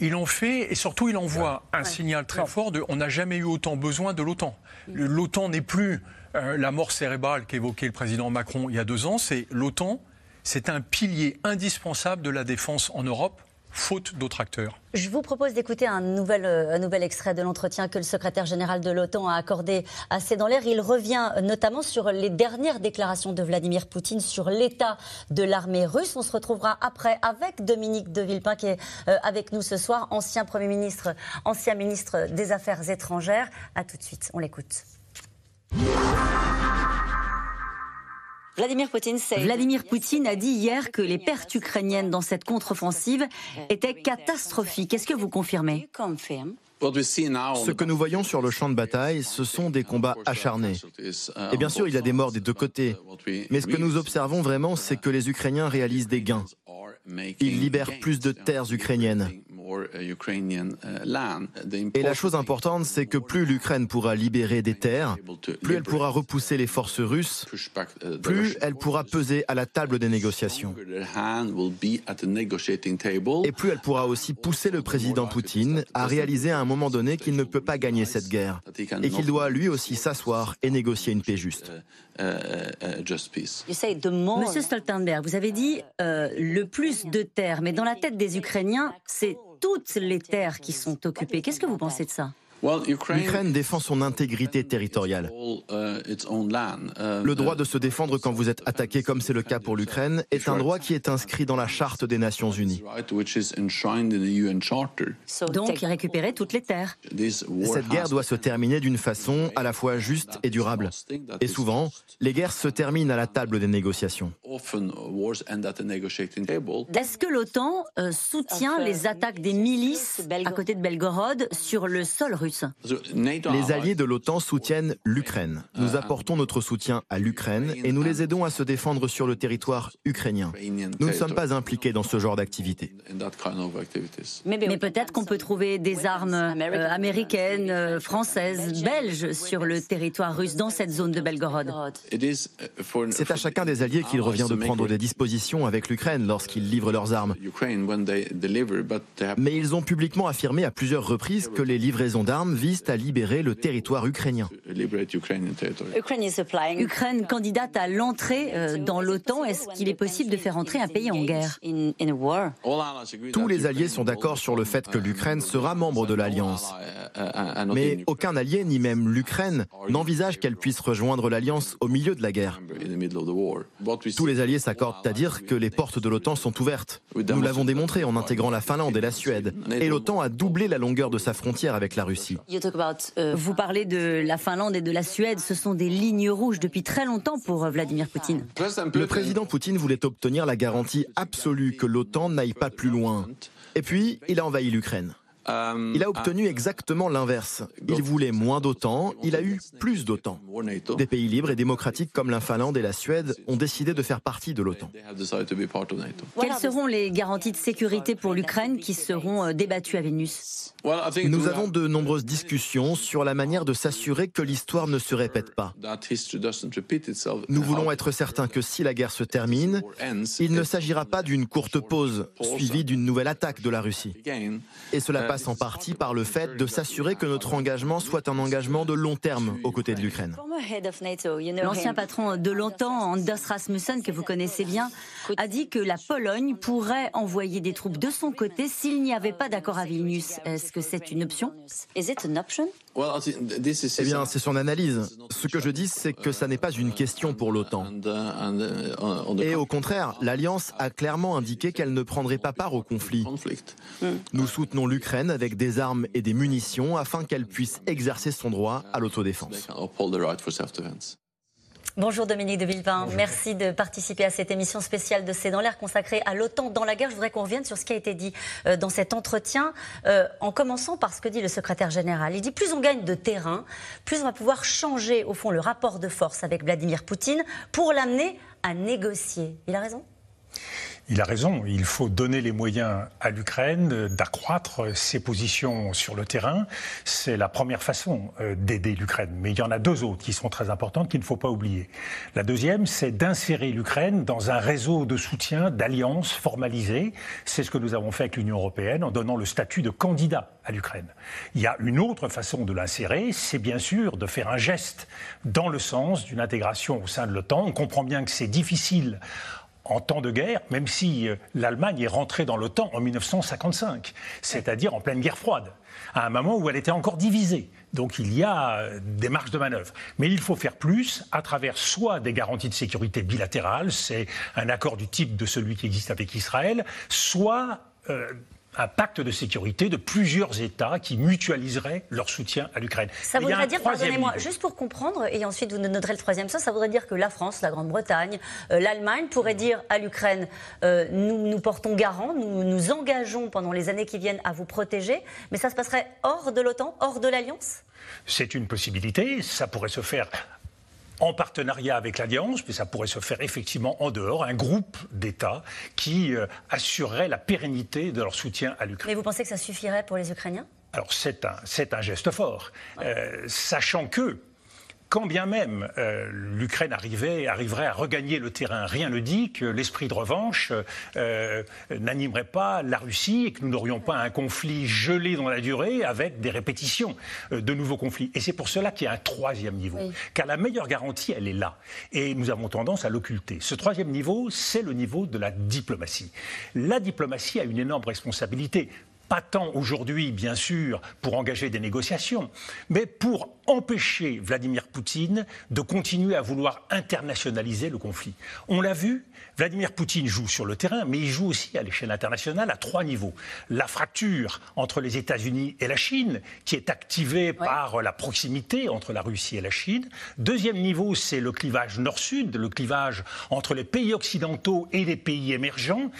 Il en fait et surtout il envoie un signal très fort de on n'a jamais eu autant besoin de l'OTAN. Mm. L'OTAN n'est plus euh, la mort cérébrale qu'évoquait le président Macron il y a deux ans, c'est l'OTAN, c'est un pilier indispensable de la défense en Europe faute d'autres acteurs. Je vous propose d'écouter un nouvel, euh, un nouvel extrait de l'entretien que le secrétaire général de l'OTAN a accordé à C'est dans l'air. Il revient notamment sur les dernières déclarations de Vladimir Poutine sur l'état de l'armée russe. On se retrouvera après avec Dominique de Villepin qui est euh, avec nous ce soir, ancien Premier ministre, ancien ministre des Affaires étrangères. A tout de suite, on l'écoute. Vladimir Poutine, a dit hier que les pertes ukrainiennes dans cette contre-offensive étaient catastrophiques. Est-ce que vous confirmez? Ce que nous voyons sur le champ de bataille, ce sont des combats acharnés. Et bien sûr, il y a des morts des deux côtés. Mais ce que nous observons vraiment, c'est que les Ukrainiens réalisent des gains. Ils libèrent plus de terres ukrainiennes. Uh, uh, Et la chose importante, c'est que plus l'Ukraine pourra libérer des terres, plus elle pourra repousser les forces russes, uh, plus elle pourra peser à la table des négociations. Et plus elle pourra aussi pousser le président Poutine à réaliser à un moment donné qu'il ne peut pas gagner cette guerre et qu'il doit lui aussi s'asseoir et négocier une paix juste. Monsieur Stoltenberg, vous avez dit euh, le plus de terres, mais dans la tête des Ukrainiens, c'est toutes les terres qui sont occupées. Qu'est-ce que vous pensez de ça? L'Ukraine défend son intégrité territoriale. Uh, uh, le droit de se défendre quand vous êtes attaqué, comme c'est le cas pour l'Ukraine, est un droit qui est inscrit dans la Charte des Nations Unies. Donc, récupérer toutes les terres. Cette guerre doit se terminer d'une façon à la fois juste et durable. Et souvent, les guerres se terminent à la table des négociations. Est-ce que l'OTAN euh, soutient les attaques des milices à côté de Belgorod sur le sol russe? Les alliés de l'OTAN soutiennent l'Ukraine. Nous apportons notre soutien à l'Ukraine et nous les aidons à se défendre sur le territoire ukrainien. Nous ne sommes pas impliqués dans ce genre d'activité. Mais, peut-être qu'on peut trouver des armes euh, américaines, euh, françaises, belges sur le territoire russe dans cette zone de Belgorod. C'est à chacun des alliés qu'il revient de prendre des dispositions avec l'Ukraine lorsqu'ils livrent leurs armes. Mais ils ont publiquement affirmé à plusieurs reprises que les livraisons d'armes visent à libérer le territoire ukrainien. Ukraine candidate à l'entrée euh, dans l'OTAN. Est-ce qu'il est possible de faire entrer un pays en guerre? Tous les alliés sont d'accord sur le fait que l'Ukraine sera membre de l'Alliance. Mais aucun allié, ni même l'Ukraine, n'envisage qu'elle puisse rejoindre l'Alliance au milieu de la guerre. Tous les alliés s'accordent à dire que les portes de l'OTAN sont ouvertes. Nous l'avons démontré en intégrant la Finlande et la Suède. Et l'OTAN a doublé la longueur de sa frontière avec la Russie. Euh, vous parlez de la Finlande et de la Suède. Ce sont des lignes rouges depuis très longtemps pour euh, Vladimir Poutine. Le président Poutine voulait obtenir la garantie absolue que l'OTAN n'aille pas plus loin. Et puis, il a envahi l'Ukraine. Euh, il a obtenu exactement l'inverse. Il voulait moins d'OTAN, il a eu plus d'OTAN. Des pays libres et démocratiques comme la Finlande et la Suède ont décidé de faire partie de l'OTAN. Quelles seront les garanties de sécurité pour l'Ukraine qui seront euh, débattues à Vilnius? Nous avons de nombreuses discussions sur la manière de s'assurer que l'histoire ne se répète pas. Nous voulons être certains que si la guerre se termine, il ne s'agira pas d'une courte pause suivie d'une nouvelle attaque de la Russie. Et cela passe en partie par le fait de s'assurer que notre engagement soit un engagement de long terme aux côtés de l'Ukraine. L'ancien patron de l'OTAN, Anders Rasmussen, que vous connaissez bien, a dit que la Pologne pourrait envoyer des troupes de son côté s'il n'y avait pas d'accord à Vilnius. Est-ce que c'est une option? Eh bien, c'est son analyse. Ce que je dis, c'est que ça n'est pas une question pour l'OTAN. Et au contraire, l'Alliance a clairement indiqué qu'elle ne prendrait pas part au conflit. Nous soutenons l'Ukraine avec des armes et des munitions afin qu'elle puisse exercer son droit à l'autodéfense. Bonjour Dominique de Villepin, merci de participer à cette émission spéciale de C'est dans l'air consacrée à l'OTAN dans la guerre. Je voudrais qu'on revienne sur ce qui a été dit euh, dans cet entretien, euh, en commençant par ce que dit le secrétaire général. Il dit plus on gagne de terrain, plus on va pouvoir changer au fond le rapport de force avec Vladimir Poutine pour l'amener à négocier. Il a raison? Il a raison, il faut donner les moyens à l'Ukraine d'accroître ses positions sur le terrain. C'est la première façon euh, d'aider l'Ukraine. Mais il y en a deux autres qui sont très importantes qu'il ne faut pas oublier. La deuxième, c'est d'insérer l'Ukraine dans un réseau de soutien, d'alliances formalisées. C'est ce que nous avons fait avec l'Union européenne en donnant le statut de candidat à l'Ukraine. Il y a une autre façon de l'insérer, c'est bien sûr de faire un geste dans le sens d'une intégration au sein de l'OTAN. On comprend bien que c'est difficile en temps de guerre, même si euh, l'Allemagne est rentrée dans l'OTAN en 1955, c'est-à-dire en pleine guerre froide, à un moment où elle était encore divisée. Donc il y a euh, des marges de manœuvre. Mais il faut faire plus à travers soit des garanties de sécurité bilatérales, c'est un accord du type de celui qui existe avec Israël, soit euh, un pacte de sécurité de plusieurs États qui mutualiseraient leur soutien à l'Ukraine. Ça voudrait dire, pardonnez-moi, juste pour comprendre, et ensuite vous noterez le troisième sens, ça voudrait dire que la France, la Grande-Bretagne, euh, l'Allemagne pourraient dire à l'Ukraine euh, nous nous portons garant, nous nous engageons pendant les années qui viennent à vous protéger, mais ça se passerait hors de l'OTAN, hors de l'Alliance? C'est une possibilité, ça pourrait se faire en partenariat avec l'Alliance, mais ça pourrait se faire effectivement en dehors, un groupe d'États qui euh, assurerait la pérennité de leur soutien à l'Ukraine. Mais vous pensez que ça suffirait pour les Ukrainiens? Alors c'est un, un, geste fort, euh, sachant que quand bien même euh, l'Ukraine arriverait à regagner le terrain, rien ne dit que l'esprit de revanche euh, n'animerait pas la Russie et que nous n'aurions pas un conflit gelé dans la durée avec des répétitions euh, de nouveaux conflits. Et c'est pour cela qu'il y a un troisième niveau. Car la meilleure garantie, elle est là. Et nous avons tendance à l'occulter. Ce troisième niveau, c'est le niveau de la diplomatie. La diplomatie a une énorme responsabilité pas tant aujourd'hui, bien sûr, pour engager des négociations, mais pour empêcher Vladimir Poutine de continuer à vouloir internationaliser le conflit. On l'a vu, Vladimir Poutine joue sur le terrain, mais il joue aussi à l'échelle internationale à trois niveaux. La fracture entre les États-Unis et la Chine, qui est activée par la proximité entre la Russie et la Chine. Deuxième niveau, c'est le clivage nord-sud, le clivage entre les pays occidentaux et les pays émergents.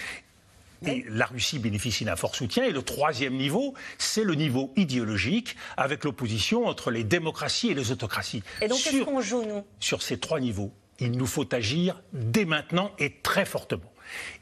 Et la Russie bénéficie d'un fort soutien. Et le troisième niveau, c'est le niveau idéologique, avec l'opposition entre les démocraties et les autocraties. Et donc, qu'est-ce qu'on joue, nous? Sur ces trois niveaux, il nous faut agir dès maintenant et très fortement.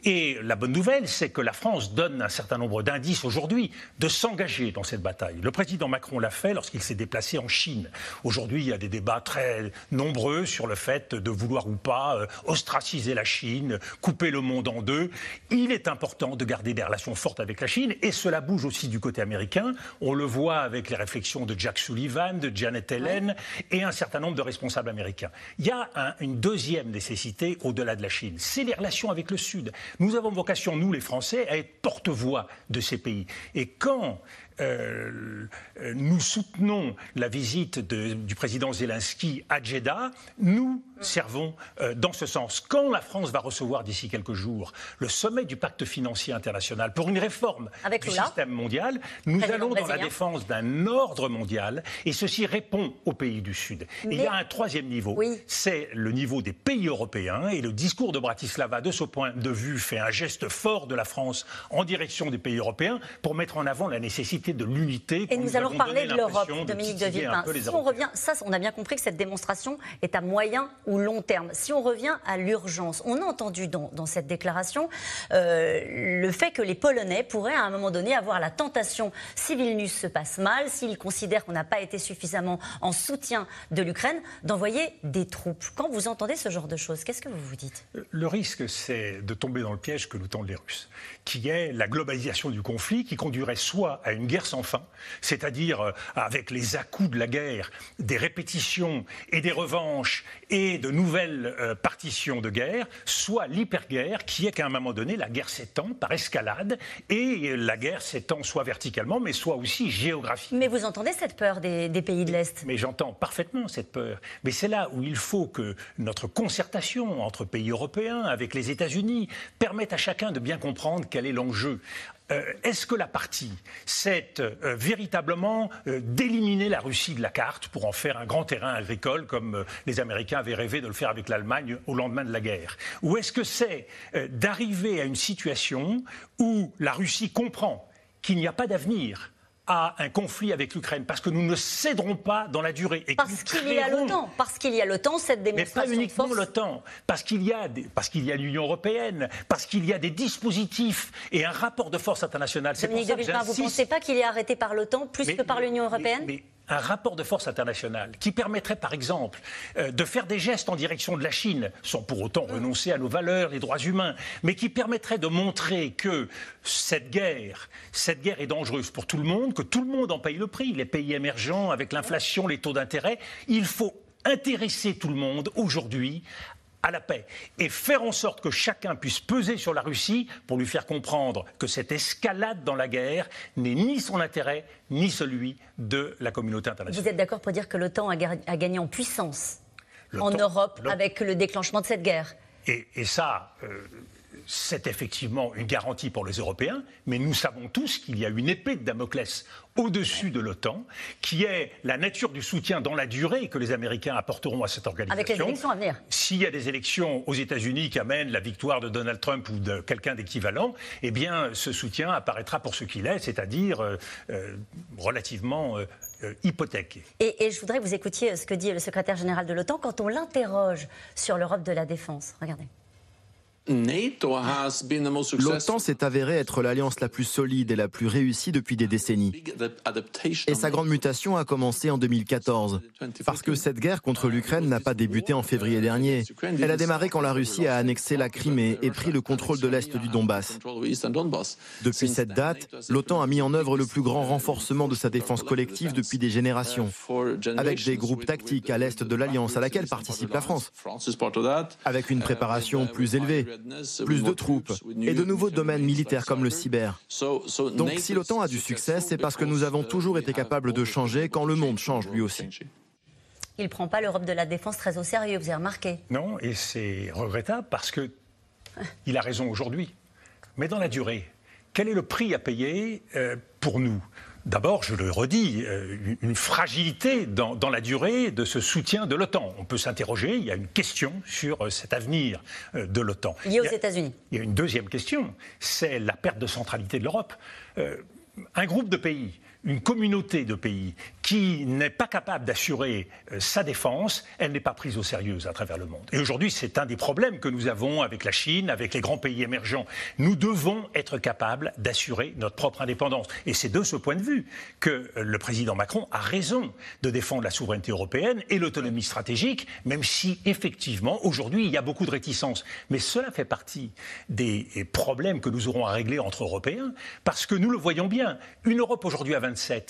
Et la bonne nouvelle, c'est que la France donne un certain nombre d'indices aujourd'hui de s'engager dans cette bataille. Le président Macron l'a fait lorsqu'il s'est déplacé en Chine. Aujourd'hui, il y a des débats très nombreux sur le fait de vouloir ou pas euh, ostraciser la Chine, couper le monde en deux. Il est important de garder des relations fortes avec la Chine et cela bouge aussi du côté américain. On le voit avec les réflexions de Jack Sullivan, de Janet Yellen et un certain nombre de responsables américains. Il y a une deuxième nécessité au-delà de la Chine, c'est les relations avec le Sud. Nous avons vocation, nous les Français, à être porte-voix de ces pays. Et quand euh, nous soutenons la visite du président Zelensky à Jeddah, nous servons euh, dans ce sens. Quand la France va recevoir d'ici quelques jours le sommet du pacte financier international pour une réforme du système mondial, nous allons dans la défense d'un ordre mondial et ceci répond aux pays du Sud. il y a un troisième niveau, c'est le niveau des pays européens et le discours de Bratislava, de ce point de vue, fait un geste fort de la France en direction des pays européens pour mettre en avant la nécessité de l'unité. Et nous, allons parler de l'Europe, Dominique de Villepin. Si on revient, ça, on a bien compris que cette démonstration est à moyen ou long terme. Si on revient à l'urgence, on a entendu dans, cette déclaration euh, le fait que les Polonais pourraient à un moment donné avoir la tentation, si Vilnius se passe mal, s'ils considèrent qu'on n'a pas été suffisamment en soutien de l'Ukraine, d'envoyer des troupes. Quand vous entendez ce genre de choses, qu'est-ce que vous vous dites? Le risque, c'est de tomber dans le piège que nous tendent les Russes, qui est la globalisation du conflit, qui conduirait soit à une guerre sans fin, c'est-à-dire euh, avec les à-coups de la guerre, des répétitions et des revanches et de nouvelles euh, partitions de guerre, soit l'hyperguerre, qui est qu'à un moment donné, la guerre s'étend par escalade et la guerre s'étend soit verticalement, mais soit aussi géographiquement. Mais vous entendez cette peur des, des pays de l'Est? Mais j'entends parfaitement cette peur. Mais c'est là où il faut que notre concertation entre pays européens, avec les États-Unis, permette à chacun de bien comprendre quel est l'enjeu. Euh, est-ce que la partie, c'est euh, véritablement euh, d'éliminer la Russie de la carte pour en faire un grand terrain agricole comme les Américains avaient rêvé de le faire avec l'Allemagne au lendemain de la guerre? Ou est-ce que c'est d'arriver à une situation où la Russie comprend qu'il n'y a pas d'avenir à un conflit avec l'Ukraine, parce que nous ne céderons pas dans la durée. Et parce qu'il y a temps, parce qu'il y a temps, cette démonstration. Mais pas uniquement le temps, parce qu'il y a, parce qu'il y a l'Union européenne, parce qu'il y a des dispositifs et un rapport de force international. Dominique de vous ne pensez pas qu'il est arrêté par l'OTAN plus que par l'Union européenne un rapport de force international qui permettrait, par exemple, euh, de faire des gestes en direction de la Chine, sans pour autant renoncer à nos valeurs, les droits humains, mais qui permettrait de montrer que cette guerre, cette guerre est dangereuse pour tout le monde, que tout le monde en paye le prix, les pays émergents, avec l'inflation, les taux d'intérêt. Il faut intéresser tout le monde aujourd'hui à la paix et faire en sorte que chacun puisse peser sur la Russie pour lui faire comprendre que cette escalade dans la guerre n'est ni son intérêt ni celui de la communauté internationale. Vous êtes d'accord pour dire que l'OTAN a, gagné en puissance en Europe avec le déclenchement de cette guerre? Et, ça, euh, c'est effectivement une garantie pour les Européens, mais nous savons tous qu'il y a une épée de Damoclès au-dessus de l'OTAN, qui est la nature du soutien dans la durée que les Américains apporteront à cette organisation. Avec les élections à venir. S'il y a des élections aux États-Unis qui amènent la victoire de Donald Trump ou de quelqu'un d'équivalent, eh bien, ce soutien apparaîtra pour ce qu'il est, c'est-à-dire euh, euh, relativement euh, hypothéqué. Et, et, je voudrais que vous écoutiez ce que dit le secrétaire général de l'OTAN quand on l'interroge sur l'Europe de la défense. Regardez. L'OTAN s'est avérée être l'alliance la plus solide et la plus réussie depuis des décennies. Et sa grande mutation a commencé en 2014. Parce que cette guerre contre l'Ukraine n'a pas débuté en février dernier. Elle a démarré quand la Russie a annexé la Crimée et pris le contrôle de l'Est du Donbass. Depuis cette date, l'OTAN a mis en œuvre le plus grand renforcement de sa défense collective depuis des générations. Avec des groupes tactiques à l'Est de l'Alliance à laquelle participe la France. Avec une préparation plus élevée plus de troupes et de nouveaux domaines militaires comme le cyber. Donc si l'OTAN a du succès, c'est parce que nous avons toujours été capables de changer quand le monde change lui aussi. Il ne prend pas l'Europe de la défense très au sérieux, vous avez remarqué. Non, et c'est regrettable parce que il a raison aujourd'hui. Mais dans la durée, quel est le prix à payer euh, pour nous? D'abord, je le redis, euh, une fragilité dans, la durée de ce soutien de l'OTAN. On peut s'interroger, il y a une question sur euh, cet avenir euh, de l'OTAN. Lié aux États-Unis. Il y a une deuxième question, c'est la perte de centralité de l'Europe. un groupe de pays une communauté de pays qui n'est pas capable d'assurer euh, sa défense, elle n'est pas prise au sérieux à travers le monde. Et aujourd'hui, c'est un des problèmes que nous avons avec la Chine, avec les grands pays émergents. Nous devons être capables d'assurer notre propre indépendance. Et c'est de ce point de vue que le président Macron a raison de défendre la souveraineté européenne et l'autonomie stratégique, même si effectivement, aujourd'hui, il y a beaucoup de réticences. Mais cela fait partie des problèmes que nous aurons à régler entre Européens, parce que nous le voyons bien. Une Europe aujourd'hui à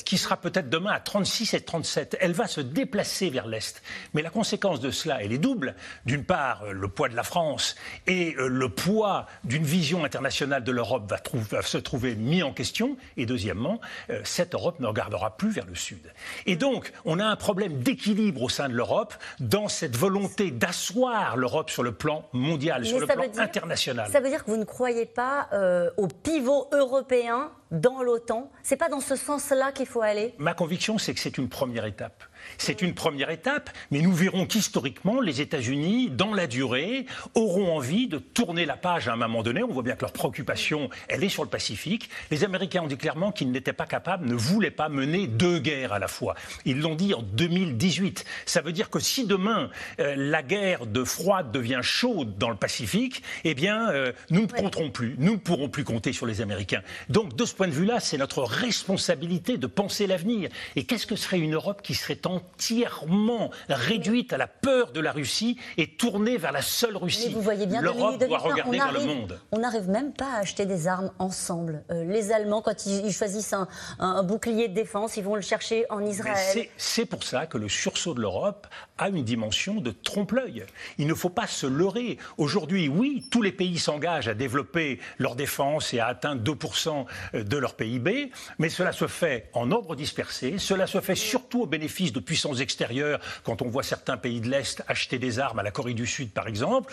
qui sera peut-être demain à 36 et 37, elle va se déplacer vers l'Est. Mais la conséquence de cela, elle est double. D'une part, euh, le poids de la France et euh, le poids d'une vision internationale de l'Europe va, se trouver mis en question. Et deuxièmement, euh, cette Europe ne regardera plus vers le Sud. Et donc, on a un problème d'équilibre au sein de l'Europe dans cette volonté d'asseoir l'Europe sur le plan mondial, sur le plan international. Ça veut dire que vous ne croyez pas au pivot européen dans l'OTAN C'est pas dans ce sens-là qu'il faut aller Ma conviction, c'est que c'est une première étape. C'est une première étape, mais nous verrons qu'historiquement, les États-Unis, dans la durée, auront envie de tourner la page à un moment donné. On voit bien que leur préoccupation, elle est sur le Pacifique. Les Américains ont dit clairement qu'ils n'étaient pas capables, ne voulaient pas mener deux guerres à la fois. Ils l'ont dit en 2018. Ça veut dire que si demain euh, la guerre de froide devient chaude dans le Pacifique, eh bien, euh, nous ne compterons plus, nous ne pourrons plus compter sur les Américains. Donc, de ce point de vue-là, c'est notre responsabilité de penser l'avenir. Et qu'est-ce que serait une Europe qui serait entièrement réduite à la peur de la Russie et tournée vers la seule Russie. vous voyez bien L'Europe doit regarder vers le monde. On n'arrive même pas à acheter des armes ensemble. Euh, les Allemands, quand ils, choisissent un, bouclier de défense, ils vont le chercher en Israël. C'est pour ça que le sursaut de l'Europe a une dimension de trompe-l'œil. Il ne faut pas se leurrer. Aujourd'hui, oui, tous les pays s'engagent à développer leur défense et à atteindre 2% de leur PIB, mais cela se fait en ordre dispersé, cela se fait surtout au bénéfice de puissances extérieures, quand on voit certains pays de l'Est acheter des armes à la Corée du Sud, par exemple,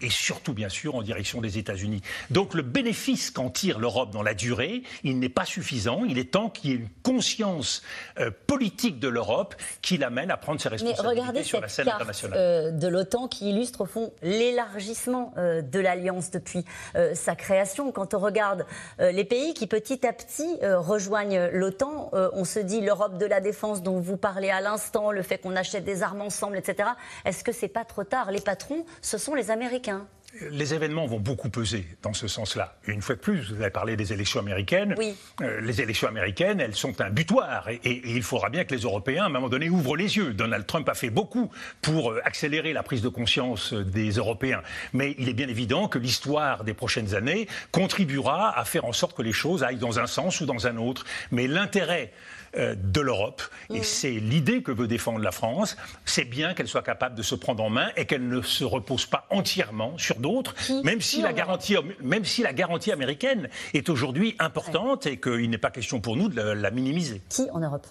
et surtout, bien sûr, en direction des États-Unis. Donc le bénéfice qu'en tire l'Europe dans la durée, il n'est pas suffisant. Il est temps qu'il y ait une conscience euh, politique de l'Europe qui l'amène à prendre ses responsabilités sur la scène carte, internationale. Euh, de l'OTAN qui illustre au fond l'élargissement euh, de l'alliance depuis sa création. Quand on regarde les pays qui petit à petit rejoignent l'OTAN, on se dit l'Europe de la défense dont vous parlez à l'instant, le fait qu'on achète des armes ensemble, etc. Est-ce que c'est pas trop tard? Les patrons, ce sont les Américains. Les événements vont beaucoup peser dans ce sens-là. Une fois de plus, vous avez parlé des élections américaines. Oui. Euh, les élections américaines, elles sont un butoir. Et, et, il faudra bien que les Européens, à un moment donné, ouvrent les yeux. Donald Trump a fait beaucoup pour euh, accélérer la prise de conscience des Européens. Mais il est bien évident que l'histoire des prochaines années contribuera à faire en sorte que les choses aillent dans un sens ou dans un autre. Mais l'intérêt euh, de l'Europe. Et c'est l'idée que veut défendre la France. C'est bien qu'elle soit capable de se prendre en main et qu'elle ne se repose pas entièrement sur d'autres, même, si la garantie, même si la garantie américaine est aujourd'hui importante et qu'il n'est pas question pour nous de la minimiser. Qui en Europe?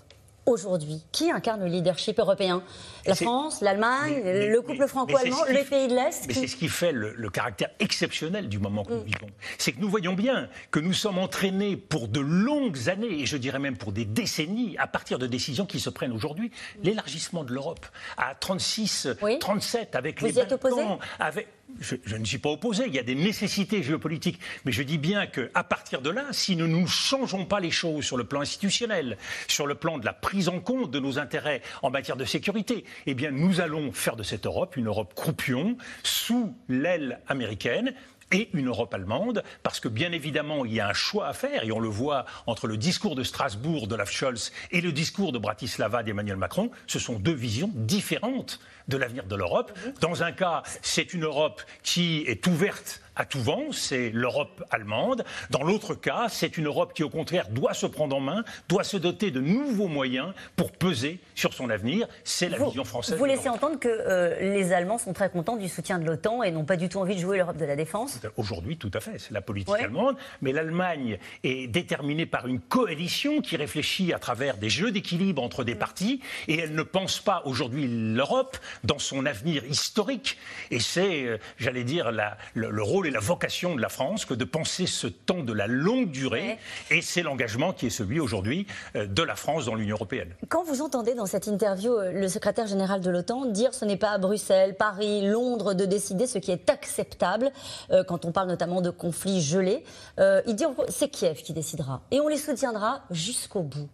Aujourd'hui Qui incarne le leadership européen? La France, l'Allemagne, le couple franco-allemand, les pays de l'Est Mais c'est ce qui fait le, caractère exceptionnel du moment que nous mm. vivons. C'est que nous voyons bien que nous sommes entraînés pour de longues années, et je dirais même pour des décennies, à partir de décisions qui se prennent aujourd'hui. L'élargissement de l'Europe à 36, 37 avec Vous les y êtes opposé? Avec je, ne suis pas opposé, il y a des nécessités géopolitiques, mais je dis bien qu'à partir de là, si nous ne changeons pas les choses sur le plan institutionnel, sur le plan de la prise en compte de nos intérêts en matière de sécurité, eh bien nous allons faire de cette Europe une Europe croupion sous l'aile américaine et une Europe allemande, parce que bien évidemment, il y a un choix à faire, et on le voit entre le discours de Strasbourg de la Scholz et le discours de Bratislava d'Emmanuel Macron, ce sont deux visions différentes de l'avenir de l'Europe. Dans un cas, c'est une Europe qui est ouverte à tout vent, c'est l'Europe allemande. Dans l'autre cas, c'est une Europe qui, au contraire, doit se prendre en main, doit se doter de nouveaux moyens pour peser sur son avenir. C'est la vision française. Vous laissez entendre que euh, les Allemands sont très contents du soutien de l'OTAN et n'ont pas du tout envie de jouer l'Europe de la défense Aujourd'hui, tout à fait. C'est la politique allemande. Mais l'Allemagne est déterminée par une coalition qui réfléchit à travers des jeux d'équilibre entre des partis et elle ne pense pas aujourd'hui l'Europe dans son avenir historique. Et c'est, euh, j'allais dire, la, le rôle la vocation de la France que de penser ce temps de la longue durée. Et c'est l'engagement qui est celui aujourd'hui euh, de la France dans l'Union européenne. Quand vous entendez dans cette interview euh, le secrétaire général de l'OTAN dire ce n'est pas à Bruxelles, Paris, Londres de décider ce qui est acceptable, euh, quand on parle notamment de conflits gelés, il dit c'est Kiev qui décidera. Et on les soutiendra jusqu'au bout.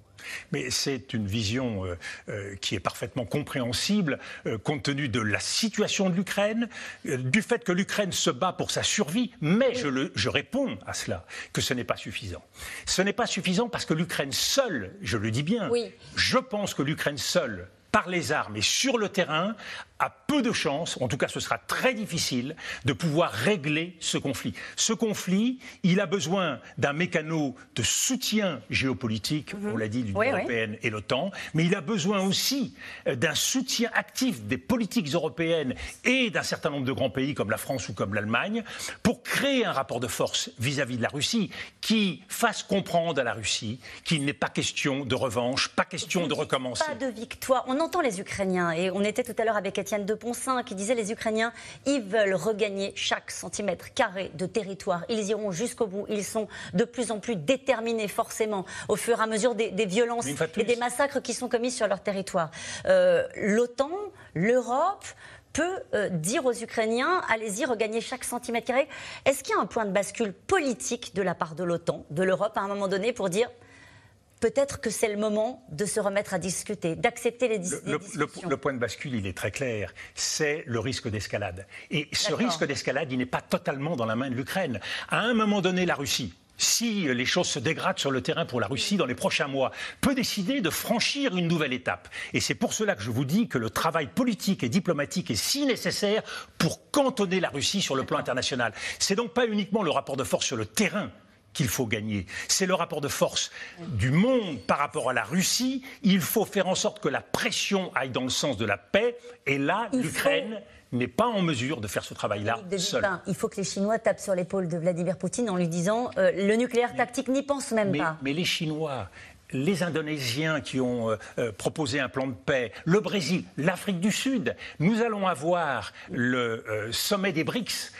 Mais c'est une vision euh, euh, qui est parfaitement compréhensible euh, compte tenu de la situation de l'Ukraine, du fait que l'Ukraine se bat pour sa survie, mais je, je réponds à cela que ce n'est pas suffisant. Ce n'est pas suffisant parce que l'Ukraine seule, je le dis bien, je pense que l'Ukraine seule par les armes et sur le terrain a peu de chances, en tout cas ce sera très difficile, de pouvoir régler ce conflit. Ce conflit, il a besoin d'un mécano de soutien géopolitique, mhm. on l'a dit, l'Union européenne et l'OTAN, mais il a besoin aussi euh, d'un soutien actif des politiques européennes et d'un certain nombre de grands pays comme la France ou comme l'Allemagne pour créer un rapport de force vis-à-vis -vis de la Russie qui fasse comprendre à la Russie qu'il n'est pas question de revanche, pas question de recommencer. Pas de victoire. On entend les Ukrainiens et on était tout à l'heure avec Étienne de Ponsin qui disait les Ukrainiens, ils veulent regagner chaque centimètre carré de territoire. Ils iront jusqu'au bout. Ils sont de plus en plus déterminés, forcément, au fur et à mesure des, violences et des massacres qui sont commis sur leur territoire. Euh, L'OTAN, l'Europe peut euh, dire aux Ukrainiens allez-y, regagnez chaque centimètre carré. Est-ce qu'il y a un point de bascule politique de la part de l'OTAN, de l'Europe, à un moment donné, pour dire peut-être que c'est le moment de se remettre à discuter, d'accepter les, discussions. Le, point de bascule, il est très clair. C'est le risque d'escalade. Et ce risque d'escalade, il n'est pas totalement dans la main de l'Ukraine. À un moment donné, la Russie, si les choses se dégradent sur le terrain pour la Russie dans les prochains mois, peut décider de franchir une nouvelle étape. Et c'est pour cela que je vous dis que le travail politique et diplomatique est si nécessaire pour cantonner la Russie sur le plan international. C'est donc pas uniquement le rapport de force sur le terrain qu'il faut gagner. C'est le rapport de force du monde par rapport à la Russie. Il faut faire en sorte que la pression aille dans le sens de la paix. Et là, l'Ukraine n'est pas en mesure de faire ce travail-là seule. Il faut que les Chinois tapent sur l'épaule de Vladimir Poutine en lui disant euh, le nucléaire tactique n'y pense même pas. Mais les Chinois, les Indonésiens qui ont euh, euh, proposé un plan de paix, le Brésil, l'Afrique du Sud. Nous allons avoir le euh, sommet des BRICS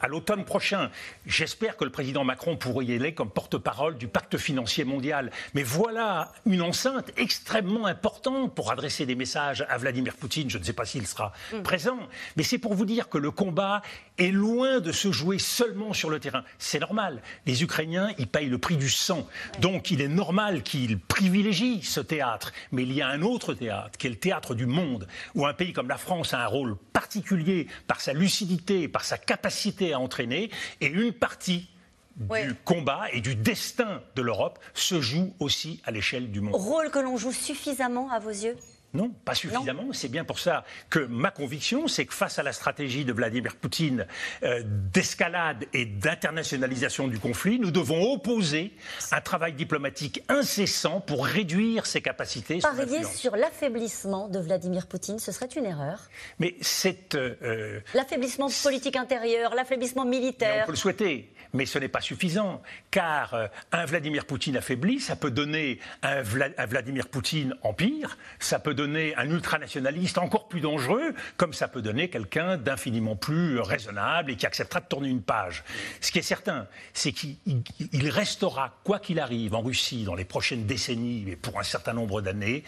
à l'automne prochain. J'espère que le président Macron pourrait y aller comme porte-parole du pacte financier mondial. Mais voilà une enceinte extrêmement importante pour adresser des messages à Vladimir Poutine. Je ne sais pas s'il sera mm. présent, mais c'est pour vous dire que le combat est loin de se jouer seulement sur le terrain. C'est normal. Les Ukrainiens, ils payent le prix du sang. Donc il est normal qu'il privilégie ce théâtre. Mais il y a un autre théâtre, qui est le théâtre du monde, où un pays comme la France a un rôle particulier par sa lucidité, par sa capacité à entraîner, et une partie du combat et du destin de l'Europe se joue aussi à l'échelle du monde. Rôle que l'on joue suffisamment à vos yeux? Non, pas suffisamment. C'est bien pour ça que ma conviction, c'est que face à la stratégie de Vladimir Poutine euh, d'escalade et d'internationalisation du conflit, nous devons opposer un travail diplomatique incessant pour réduire ses capacités. Parier sur l'affaiblissement de Vladimir Poutine, ce serait une erreur. Mais c'est euh, euh, l'affaiblissement politique intérieur, l'affaiblissement militaire. on peut le souhaiter, mais ce n'est pas suffisant, car un Vladimir Poutine affaibli, ça peut donner un, un Vladimir Poutine empire, ça peut donner un ultranationaliste encore plus dangereux, comme ça peut donner quelqu'un d'infiniment plus raisonnable et qui acceptera de tourner une page. Ce qui est certain, c'est qu'il restera, quoi qu'il arrive, en Russie dans les prochaines décennies et pour un certain nombre d'années,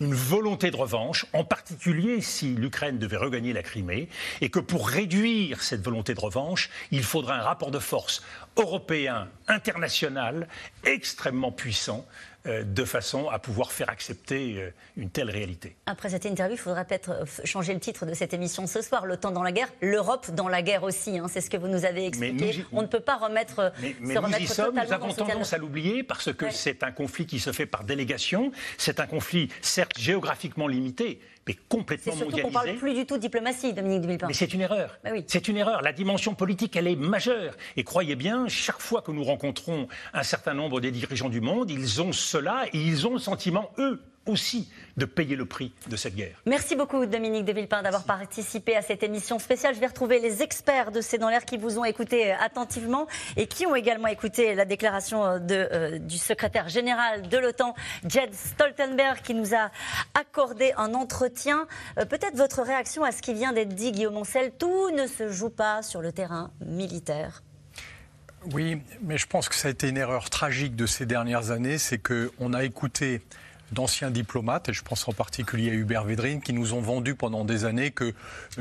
une volonté de revanche, en particulier si l'Ukraine devait regagner la Crimée, et que pour réduire cette volonté de revanche, il faudra un rapport de force européen, international, extrêmement puissant, de façon à pouvoir faire accepter euh, une telle réalité. Après cette interview, il faudra peut-être euh, changer le titre de cette émission ce soir, l'OTAN dans la guerre, l'Europe dans la guerre aussi, hein, c'est ce que vous nous avez expliqué. On ne peut pas remettre... Mais, mais nous y sommes, nous avons tendance à l'oublier parce que c'est un conflit qui se fait par délégation, c'est un conflit certes géographiquement limité, mais complètement surtout mondialisé. On ne parle plus du tout de diplomatie, Dominique de Villepin. Mais c'est une erreur. Bah oui. C'est une erreur. La dimension politique, elle est majeure. Et croyez bien, chaque fois que nous rencontrons un certain nombre des dirigeants du monde, ils ont cela et ils ont le sentiment, eux, aussi de payer le prix de cette guerre. Merci beaucoup Dominique de Villepin d'avoir participé à cette émission spéciale. Je vais retrouver les experts de C'est dans l'air qui vous ont écouté euh, attentivement et qui ont également écouté la déclaration euh, de, euh, du secrétaire général de l'OTAN, Jed Stoltenberg, qui nous a accordé un entretien. Peut-être votre réaction à ce qui vient d'être dit, Guillaume Ancel, tout ne se joue pas sur le terrain militaire. Oui, mais je pense que ça a été une erreur tragique de ces dernières années, c'est qu'on a écouté d'anciens diplomates, et je pense en particulier à Hubert Védrine, qui nous ont vendu pendant des années que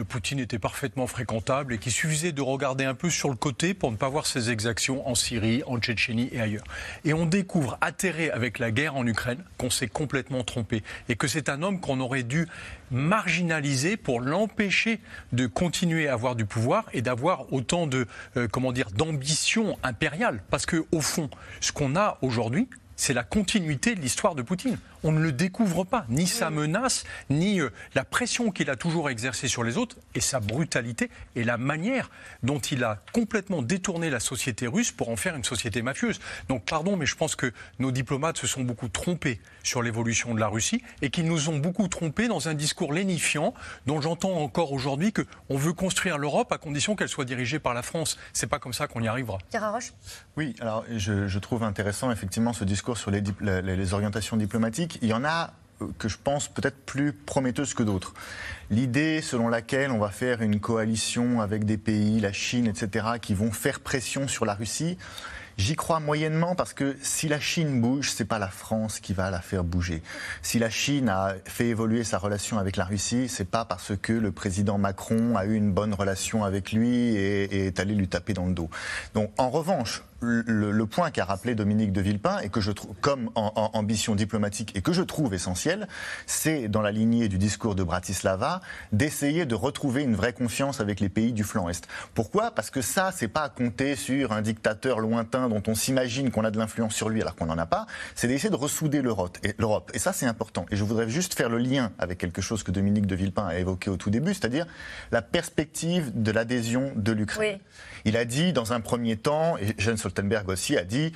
Poutine était parfaitement fréquentable et qu'il suffisait de regarder un peu sur le côté pour ne pas voir ses exactions en Syrie, en Tchétchénie et ailleurs. Et on découvre, atterré avec la guerre en Ukraine, qu'on s'est complètement trompé et que c'est un homme qu'on aurait dû marginaliser pour l'empêcher de continuer à avoir du pouvoir et d'avoir autant de euh, comment dire d'ambition impériale parce que au fond ce qu'on a aujourd'hui c'est la continuité de l'histoire de Poutine. On ne le découvre pas, ni sa menace, ni euh, la pression qu'il a toujours exercée sur les autres, et sa brutalité, et la manière dont il a complètement détourné la société russe pour en faire une société mafieuse. Donc pardon, mais je pense que nos diplomates se sont beaucoup trompés sur l'évolution de la Russie, et qu'ils nous ont beaucoup trompés dans un discours lénifiant, dont j'entends encore aujourd'hui qu'on veut construire l'Europe à condition qu'elle soit dirigée par la France. C'est pas comme ça qu'on y arrivera. Roche? Oui, alors je, je trouve intéressant effectivement ce discours sur les, orientations diplomatiques, il y en a euh, que je pense peut-être plus prometteuses que d'autres. L'idée selon laquelle on va faire une coalition avec des pays, la Chine, etc., qui vont faire pression sur la Russie, J'y crois moyennement parce que si la Chine bouge, c'est pas la France qui va la faire bouger. Si la Chine a fait évoluer sa relation avec la Russie, c'est pas parce que le président Macron a eu une bonne relation avec lui et, est allé lui taper dans le dos. Donc, en revanche, le, point qu'a rappelé Dominique de Villepin et que je trouve comme ambition diplomatique et que je trouve essentiel, c'est dans la lignée du discours de Bratislava d'essayer de retrouver une vraie confiance avec les pays du flanc est. Pourquoi? Parce que ça, c'est pas à compter sur un dictateur lointain dont on s'imagine qu'on a de l'influence sur lui alors qu'on n'en a pas. C'est d'essayer de ressouder l'Europe. Et, et ça, c'est important. Et je voudrais juste faire le lien avec quelque chose que Dominique de Villepin a évoqué au tout début, c'est-à-dire la perspective de l'adhésion de l'Ukraine. Il a dit dans un premier temps, et Jens Stoltenberg aussi a dit,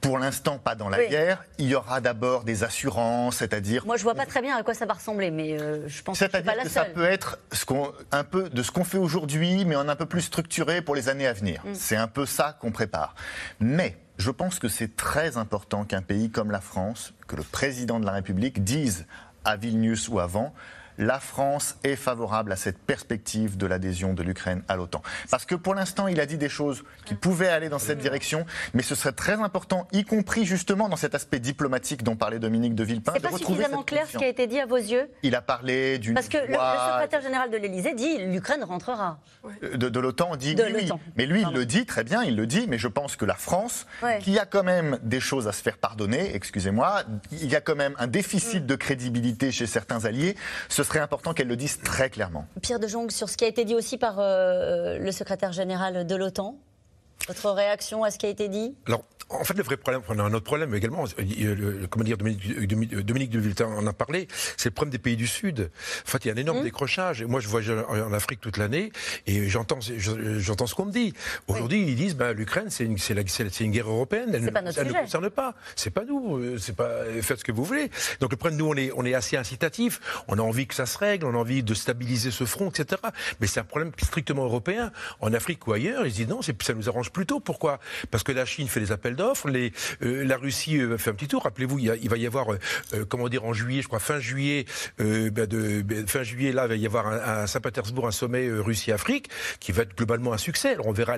pour l'instant, pas dans la guerre. Il y aura d'abord des assurances, c'est-à-dire. Moi, je vois pas très bien à quoi ça va ressembler, mais euh, je pense que c'est pas la que ça peut être ce un peu de ce qu'on fait aujourd'hui, mais en un peu plus structuré pour les années à venir. Mm. C'est un peu ça qu'on prépare. Mais je pense que c'est très important qu'un pays comme la France, que le président de la République dise à Vilnius ou avant, la France est favorable à cette perspective de l'adhésion de l'Ukraine à l'OTAN. Parce que pour l'instant, il a dit des choses qui pouvaient aller dans cette direction, mais ce serait très important, y compris justement dans cet aspect diplomatique dont parlait Dominique de Villepin. C'est pas suffisamment clair ce qui a été dit à vos yeux Il a parlé d'une. Parce que le, secrétaire général de l'Élysée dit l'Ukraine rentrera. De, de l'OTAN, dit oui. Mais lui, il le dit très bien, il le dit, mais je pense que la France, qui a quand même des choses à se faire pardonner, excusez-moi, il y a quand même un déficit mm. de crédibilité chez certains alliés, ce serait important qu'elle le dise très clairement. Pierre de Jong, sur ce qui a été dit aussi par euh, le secrétaire général de l'OTAN, votre réaction à ce qui a été dit? Alors, en fait, le vrai problème, on a un autre problème également, le, comment dire, Dominique, de Villepin en a parlé, c'est le problème des pays du Sud. En fait, il y a un énorme mmh. décrochage. moi, je voyage en Afrique toute l'année et j'entends, j'entends ce qu'on me dit. Aujourd'hui, ils disent, ben, l'Ukraine, c'est une, une guerre européenne. Elle, pas ça ne concerne pas. C'est pas nous. Euh, c'est pas, faites ce que vous voulez. Donc, le problème, nous, on est, on est assez incitatif. On a envie que ça se règle. On a envie de stabiliser ce front, etc. Mais c'est un problème strictement européen. En Afrique ou ailleurs, ils disent non, ça nous arrange plutôt. Pourquoi? Parce que la Chine fait des appels d'offres, euh, la Russie euh, fait un petit tour. Rappelez-vous, il, va y avoir, euh, comment dire, en juillet, je crois fin juillet, ben de, ben, fin juillet là, il va y avoir à Saint-Pétersbourg un sommet Russie-Afrique qui va être globalement un succès. Alors on verra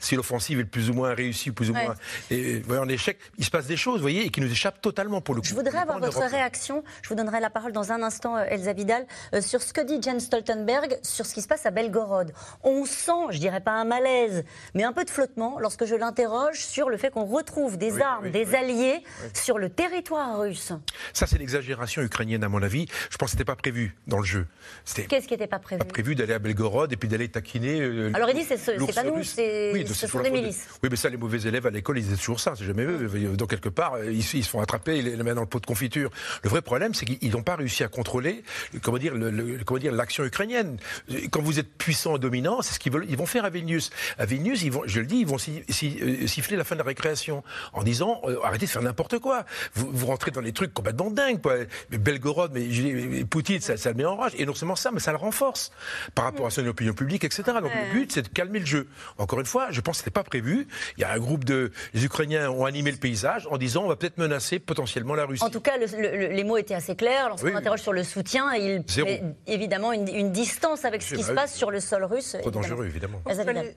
si l'offensive est plus ou moins réussie, plus ou moins et, en échec. Il se passe des choses, vous voyez, et qui nous échappent totalement pour le coup. Je voudrais avoir votre réaction. Je vous donnerai la parole dans un instant, Elsa Vidal, sur ce que dit Jens Stoltenberg sur ce qui se passe à Belgorod. On sent, je dirais pas un malaise, mais un peu de flottement lorsque je l'interroge sur le fait qu'on retrouve des armes, des alliés sur le territoire russe. Ça, c'est l'exagération ukrainienne, à mon avis. Je pense que ce n'était pas prévu dans le jeu. Qu'est-ce qui n'était pas prévu Pas prévu d'aller à Belgorod et puis d'aller taquiner. Euh, Alors, il dit c'est ce, pas nous, c'est ce sont des milices. Oui, mais ça, les mauvais élèves à l'école, ils disaient toujours ça. C'est jamais eux. Donc, quelque part, ils, ils, se font attraper, ils les mettent dans le pot de confiture. Le vrai problème, c'est qu'ils n'ont pas réussi à contrôler, comment dire, le, comment dire, l'action ukrainienne. Quand vous êtes puissant et dominant, c'est ce qu'ils veulent. Ils vont faire à Vilnius. À Vilnius, ils vont, je le dis, ils vont euh, siffler la fin de la récréation en disant euh, arrêtez de faire n'importe quoi. Vous, vous, rentrez dans des trucs complètement dingues. Quoi. Belgorod, mais, Poutine, ça, ça, le met en rage. Et non seulement ça, mais ça le renforce par rapport à son opinion publique, etc. Donc le but, c'est de calmer le jeu. Encore une fois, je pense que ce n'était pas prévu. Il y a un groupe de. Les Ukrainiens ont animé le paysage en disant on va peut-être menacer potentiellement la Russie. En tout cas, les mots étaient assez clairs. Lorsqu'on interroge sur le soutien, il met évidemment une, distance avec ce qui se passe sur le sol russe. Trop dangereux, évidemment.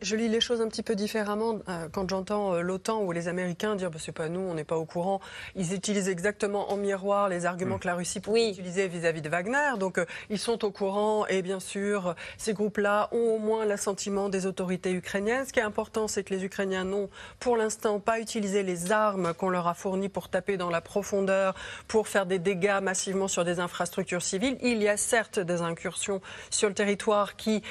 Je lis les choses un petit peu différemment. Euh, quand j'entends euh, l'OTAN ou les Américains dire bah, c'est pas nous, on n'est pas au courant, ils utilisent exactement en miroir les arguments mm. que la Russie pourrait utiliser vis-à-vis de Wagner. Donc euh, ils sont au courant et bien sûr, ces groupes-là ont au moins l'assentiment des autorités ukrainiennes. Ce qui est important, c'est que les Ukrainiens n'ont pour l'instant pas utilisé les armes qu'on leur a fournies pour taper dans la profondeur, pour faire des dégâts massivement sur des infrastructures civiles. Il y a certes des incursions sur le territoire qui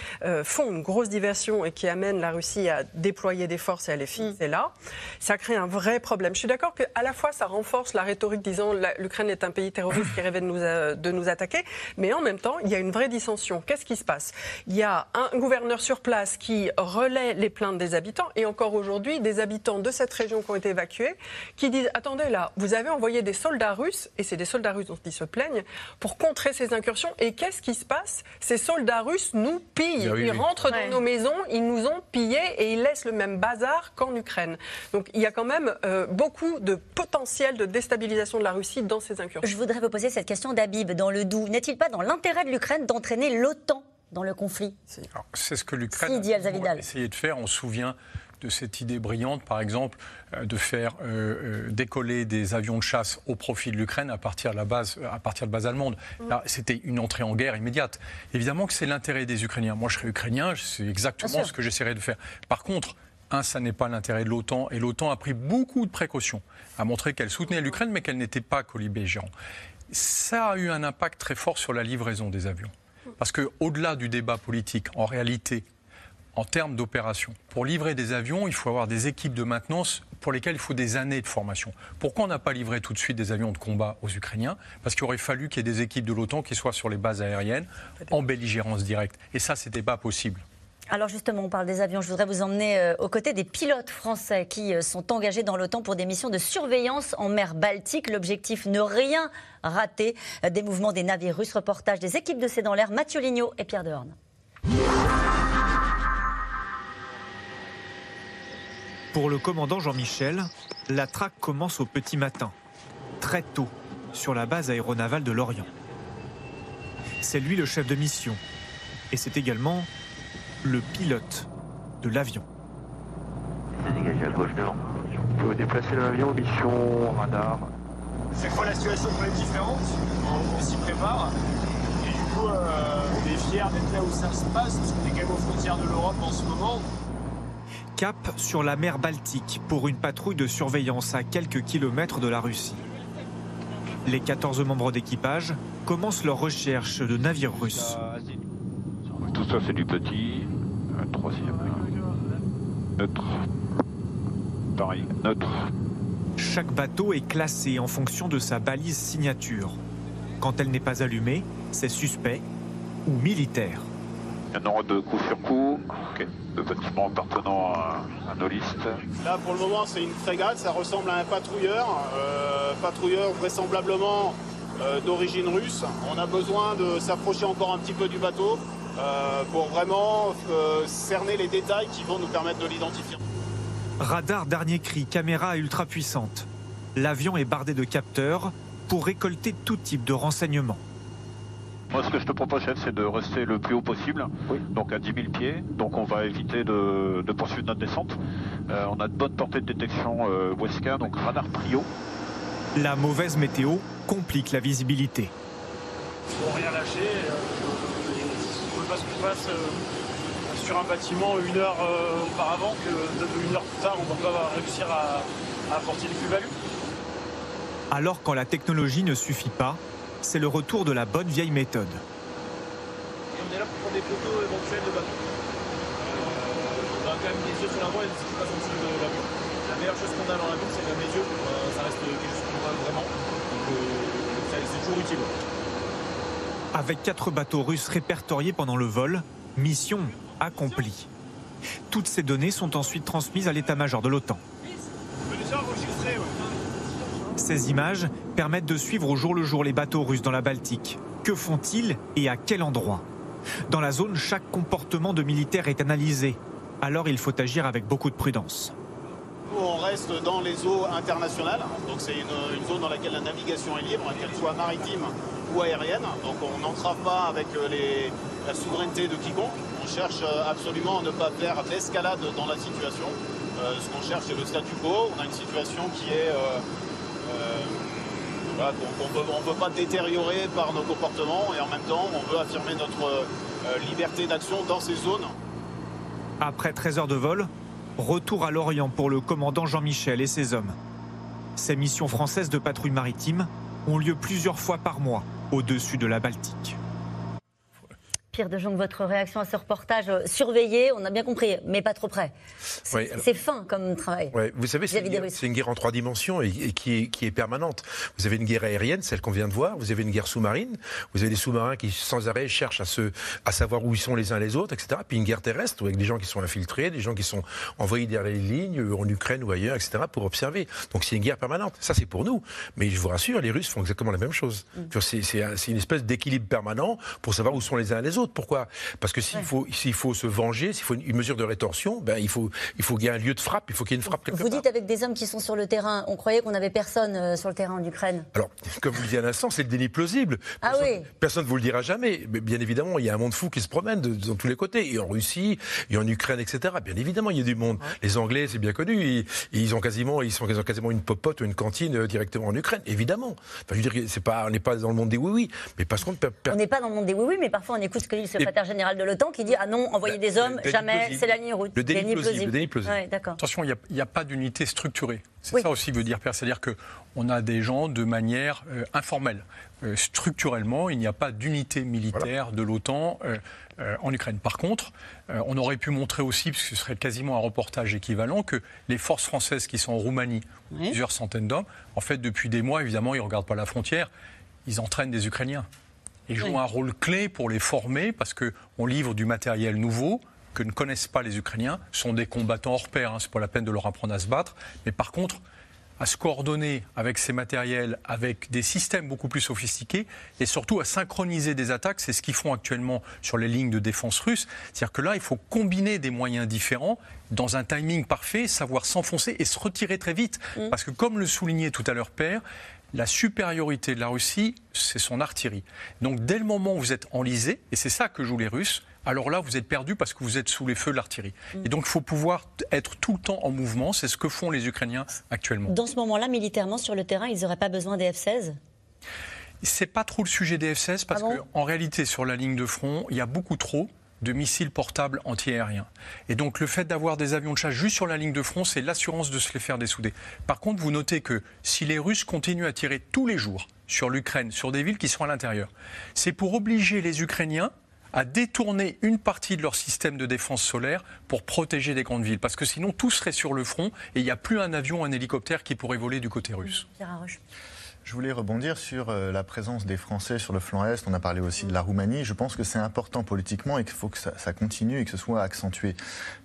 font une grosse diversion et qui amènent la Russie à déployer des forces et à les fixer là, ça crée un vrai problème. Je suis d'accord qu'à la fois ça renforce la rhétorique disant l'Ukraine est un pays terroriste qui rêvait de nous, euh, de nous attaquer, mais en même temps il y a une vraie dissension. Qu'est-ce qui se passe? Il y a un gouverneur sur place qui relaie les plaintes des habitants et encore aujourd'hui des habitants de cette région qui ont été évacués qui disent attendez là, vous avez envoyé des soldats russes et c'est des soldats russes dont ils se plaignent pour contrer ces incursions. Et qu'est-ce qui se passe? Ces soldats russes nous pillent, ah ils rentrent dans nos maisons, ils nous ont pillés et ils laissent le même bazar qu'en Ukraine. Donc il y a quand même euh, beaucoup de potentiel de déstabilisation de la Russie dans ces incursions. Je voudrais vous poser cette question d'Abib dans le Doubs. N'est-il pas dans l'intérêt de l'Ukraine d'entraîner l'OTAN dans le conflit? C'est ce que l'Ukraine a essayé de faire. On se souvient de cette idée brillante, par exemple, euh, de faire décoller des avions de chasse au profit de l'Ukraine à partir de la base, à partir de base allemande. Mm. Là, c'était une entrée en guerre immédiate. Évidemment que c'est l'intérêt des Ukrainiens. Moi, je serais ukrainien, c'est exactement ce que j'essaierais de faire. Par contre, un, ça n'est pas l'intérêt de l'OTAN, et l'OTAN a pris beaucoup de précautions, à montrer qu'elle soutenait l'Ukraine, mais qu'elle n'était pas colibé-géant. Ça a eu un impact très fort sur la livraison des avions. Parce qu'au-delà du débat politique, en réalité, en termes d'opération, pour livrer des avions, il faut avoir des équipes de maintenance pour lesquelles il faut des années de formation. Pourquoi on n'a pas livré tout de suite des avions de combat aux Ukrainiens? Parce qu'il aurait fallu qu'il y ait des équipes de l'OTAN qui soient sur les bases aériennes en belligérance directe. Et ça, ce n'était pas possible. Alors justement, on parle des avions. Je voudrais vous emmener euh, aux côtés des pilotes français qui euh, sont engagés dans l'OTAN pour des missions de surveillance en mer Baltique. L'objectif, ne rien rater euh, des mouvements des navires russes. Reportage des équipes de C'est dans l'air, Mathieu Lignot et Pierre Dehorne. Pour le commandant Jean-Michel, la traque commence au petit matin, très tôt, sur la base aéronavale de Lorient. C'est lui le chef de mission. Et c'est également le pilote de l'avion. Dégagé à gauche devant. Vous pouvez déplacer l'avion, mission radar. Chaque fois la situation peut être différente, on, s'y prépare. Et du coup, euh, on est fiers d'être là où ça se passe, parce qu'on est quand même aux frontières de l'Europe en ce moment. Cap sur la mer Baltique pour une patrouille de surveillance à quelques kilomètres de la Russie. Les 14 membres d'équipage commencent leur recherche de navires russes. Tout ça, c'est du petit. Un troisième. Neutre. Pareil, neutre. Chaque bateau est classé en fonction de sa balise signature. Quand elle n'est pas allumée, c'est suspect ou militaire. Un ordre de coup sur coup. Le bâtiment appartenant à, nos listes. Là, pour le moment, c'est une frégate. Ça ressemble à un patrouilleur. Euh, patrouilleur vraisemblablement euh, d'origine russe. On a besoin de s'approcher encore un petit peu du bateau euh, pour vraiment cerner les détails qui vont nous permettre de l'identifier. Radar dernier cri, caméra ultra puissante. L'avion est bardé de capteurs pour récolter tout type de renseignements. Moi, ce que je te propose, chef, c'est de rester le plus haut possible, donc à 10 000 pieds. Donc, on va éviter de, poursuivre notre descente. Euh, on a de bonnes portées de détection euh, Weska, donc radar prio. La mauvaise météo complique la visibilité. Faut rien lâcher. Euh, pas qu'on passe euh, sur un bâtiment une heure auparavant que une heure plus tard, on ne va pas réussir à, à apporter une plus-value. Alors, quand la technologie ne suffit pas, c'est le retour de la bonne vieille méthode. on est là pour prendre des photos éventuelles de bateaux. Euh, on a quand même des yeux sur la voie et ce qui passe en dessous de l'avion. La meilleure chose qu'on a dans l'avion, c'est les yeux. Euh, ça reste quelque chose qu'on voit vraiment. Donc euh, c'est toujours utile. Avec quatre bateaux russes répertoriés pendant le vol, mission accomplie. Toutes ces données sont ensuite transmises à l'état-major de l'OTAN. Ces images permettent de suivre au jour le jour les bateaux russes dans la Baltique. Que font-ils et à quel endroit? Dans la zone, chaque comportement de militaire est analysé. Alors il faut agir avec beaucoup de prudence. on reste dans les eaux internationales, donc c'est une, zone dans laquelle la navigation est libre, qu'elle soit maritime ou aérienne. Donc on n'entrave pas avec euh, la souveraineté de quiconque. On cherche euh, absolument à ne pas faire l'escalade dans la situation. Euh, ce qu'on cherche, c'est le statu quo. On a une situation qui est euh, on ne peut pas détériorer par nos comportements et en même temps, on veut affirmer notre liberté d'action dans ces zones. Après 13 heures de vol, retour à Lorient pour le commandant Jean-Michel et ses hommes. Ces missions françaises de patrouille maritime ont lieu plusieurs fois par mois au-dessus de la Baltique. Pierre de Jong, votre réaction à ce reportage euh, surveillé, on a bien compris, mais pas trop près. C'est fin comme travail. Vous savez, c'est une, guerre en trois dimensions et, qui, est, permanente. Vous avez une guerre aérienne, celle qu'on vient de voir, vous avez une guerre sous-marine, vous avez des sous-marins qui sans arrêt cherchent à, se, à savoir où ils sont les uns les autres, etc. Puis une guerre terrestre avec des gens qui sont infiltrés, des gens qui sont envoyés derrière les lignes, euh, en Ukraine ou ailleurs, etc., pour observer. Donc c'est une guerre permanente. Ça, c'est pour nous. Mais je vous rassure, les Russes font exactement la même chose. Mm. C'est une espèce d'équilibre permanent pour savoir où sont les uns les autres. Pourquoi? Parce que s'il faut, s'il faut se venger, s'il faut une, mesure de rétorsion, ben, il, faut, il faut qu'il y ait un lieu de frappe, il faut qu'il y ait une frappe quelque Vous dites avec des hommes qui sont sur le terrain, on croyait qu'on n'avait personne euh, sur le terrain en Ukraine. Alors, comme vous le dites à l'instant, c'est le déni plausible. Ah oui Personne ne vous le dira jamais. Mais bien évidemment, il y a un monde fou qui se promène de, dans tous les côtés, et en Russie, et en Ukraine, etc. Bien évidemment, il y a du monde. Les Anglais, c'est bien connu, ils, ont quasiment, ils sont quasiment une popote ou une cantine euh, directement en Ukraine, évidemment. Enfin, je veux dire, c'est pas, on n'est pas dans le monde des oui-oui, mais parce qu'on on n'est pas dans le monde des oui-oui, mais parfois on écoute ce que le secrétaire général de l'OTAN qui dit ah non, envoyer des hommes, jamais, c'est la ligne rouge. Le déni plausible. Attention, il n'y a, pas d'unité structurée. C'est ça aussi veut dire, Père. C'est-à-dire qu'on a des gens de manière euh, informelle. Euh, structurellement, il n'y a pas d'unité militaire de l'OTAN euh, en Ukraine. Par contre, on aurait pu montrer aussi, parce que ce serait quasiment un reportage équivalent, que les forces françaises qui sont en Roumanie, plusieurs centaines d'hommes, en fait, depuis des mois, évidemment, ils ne regardent pas la frontière, ils entraînent des Ukrainiens. Ils jouent un rôle clé pour les former parce qu'on livre du matériel nouveau que ne connaissent pas les Ukrainiens. Ce sont des combattants hors pair, hein, c'est pas la peine de leur apprendre à se battre. Mais par contre, à se coordonner avec ces matériels, avec des systèmes beaucoup plus sophistiqués et surtout à synchroniser des attaques. C'est ce qu'ils font actuellement sur les lignes de défense russes. C'est-à-dire que là, il faut combiner des moyens différents dans un timing parfait, savoir s'enfoncer et se retirer très vite. Mm. Parce que comme le soulignait tout à l'heure Père, la supériorité de la Russie, c'est son artillerie. Donc dès le moment où vous êtes enlisé, et c'est ça que jouent les Russes, alors là, vous êtes perdu parce que vous êtes sous les feux de l'artillerie. Mm. Et donc, il faut pouvoir être tout le temps en mouvement. C'est ce que font les Ukrainiens actuellement. Dans ce moment-là, militairement, sur le terrain, ils n'auraient pas besoin des F-16 C'est pas trop le sujet des F-16 parce Ah bon? qu'en réalité, sur la ligne de front, il y a beaucoup trop de missiles portables antiaériens. Et donc le fait d'avoir des avions de chasse juste sur la ligne de front, c'est l'assurance de se les faire dessouder. Par contre, vous notez que si les Russes continuent à tirer tous les jours sur l'Ukraine, sur des villes qui sont à l'intérieur, c'est pour obliger les Ukrainiens à détourner une partie de leur système de défense solaire pour protéger des grandes villes. Parce que sinon, tout serait sur le front et il n'y a plus un avion, un hélicoptère qui pourrait voler du côté russe. Je voulais rebondir sur euh, la présence des Français sur le flanc Est. On a parlé aussi de la Roumanie. Je pense que c'est important politiquement et qu'il faut que ça, ça continue et que ce soit accentué.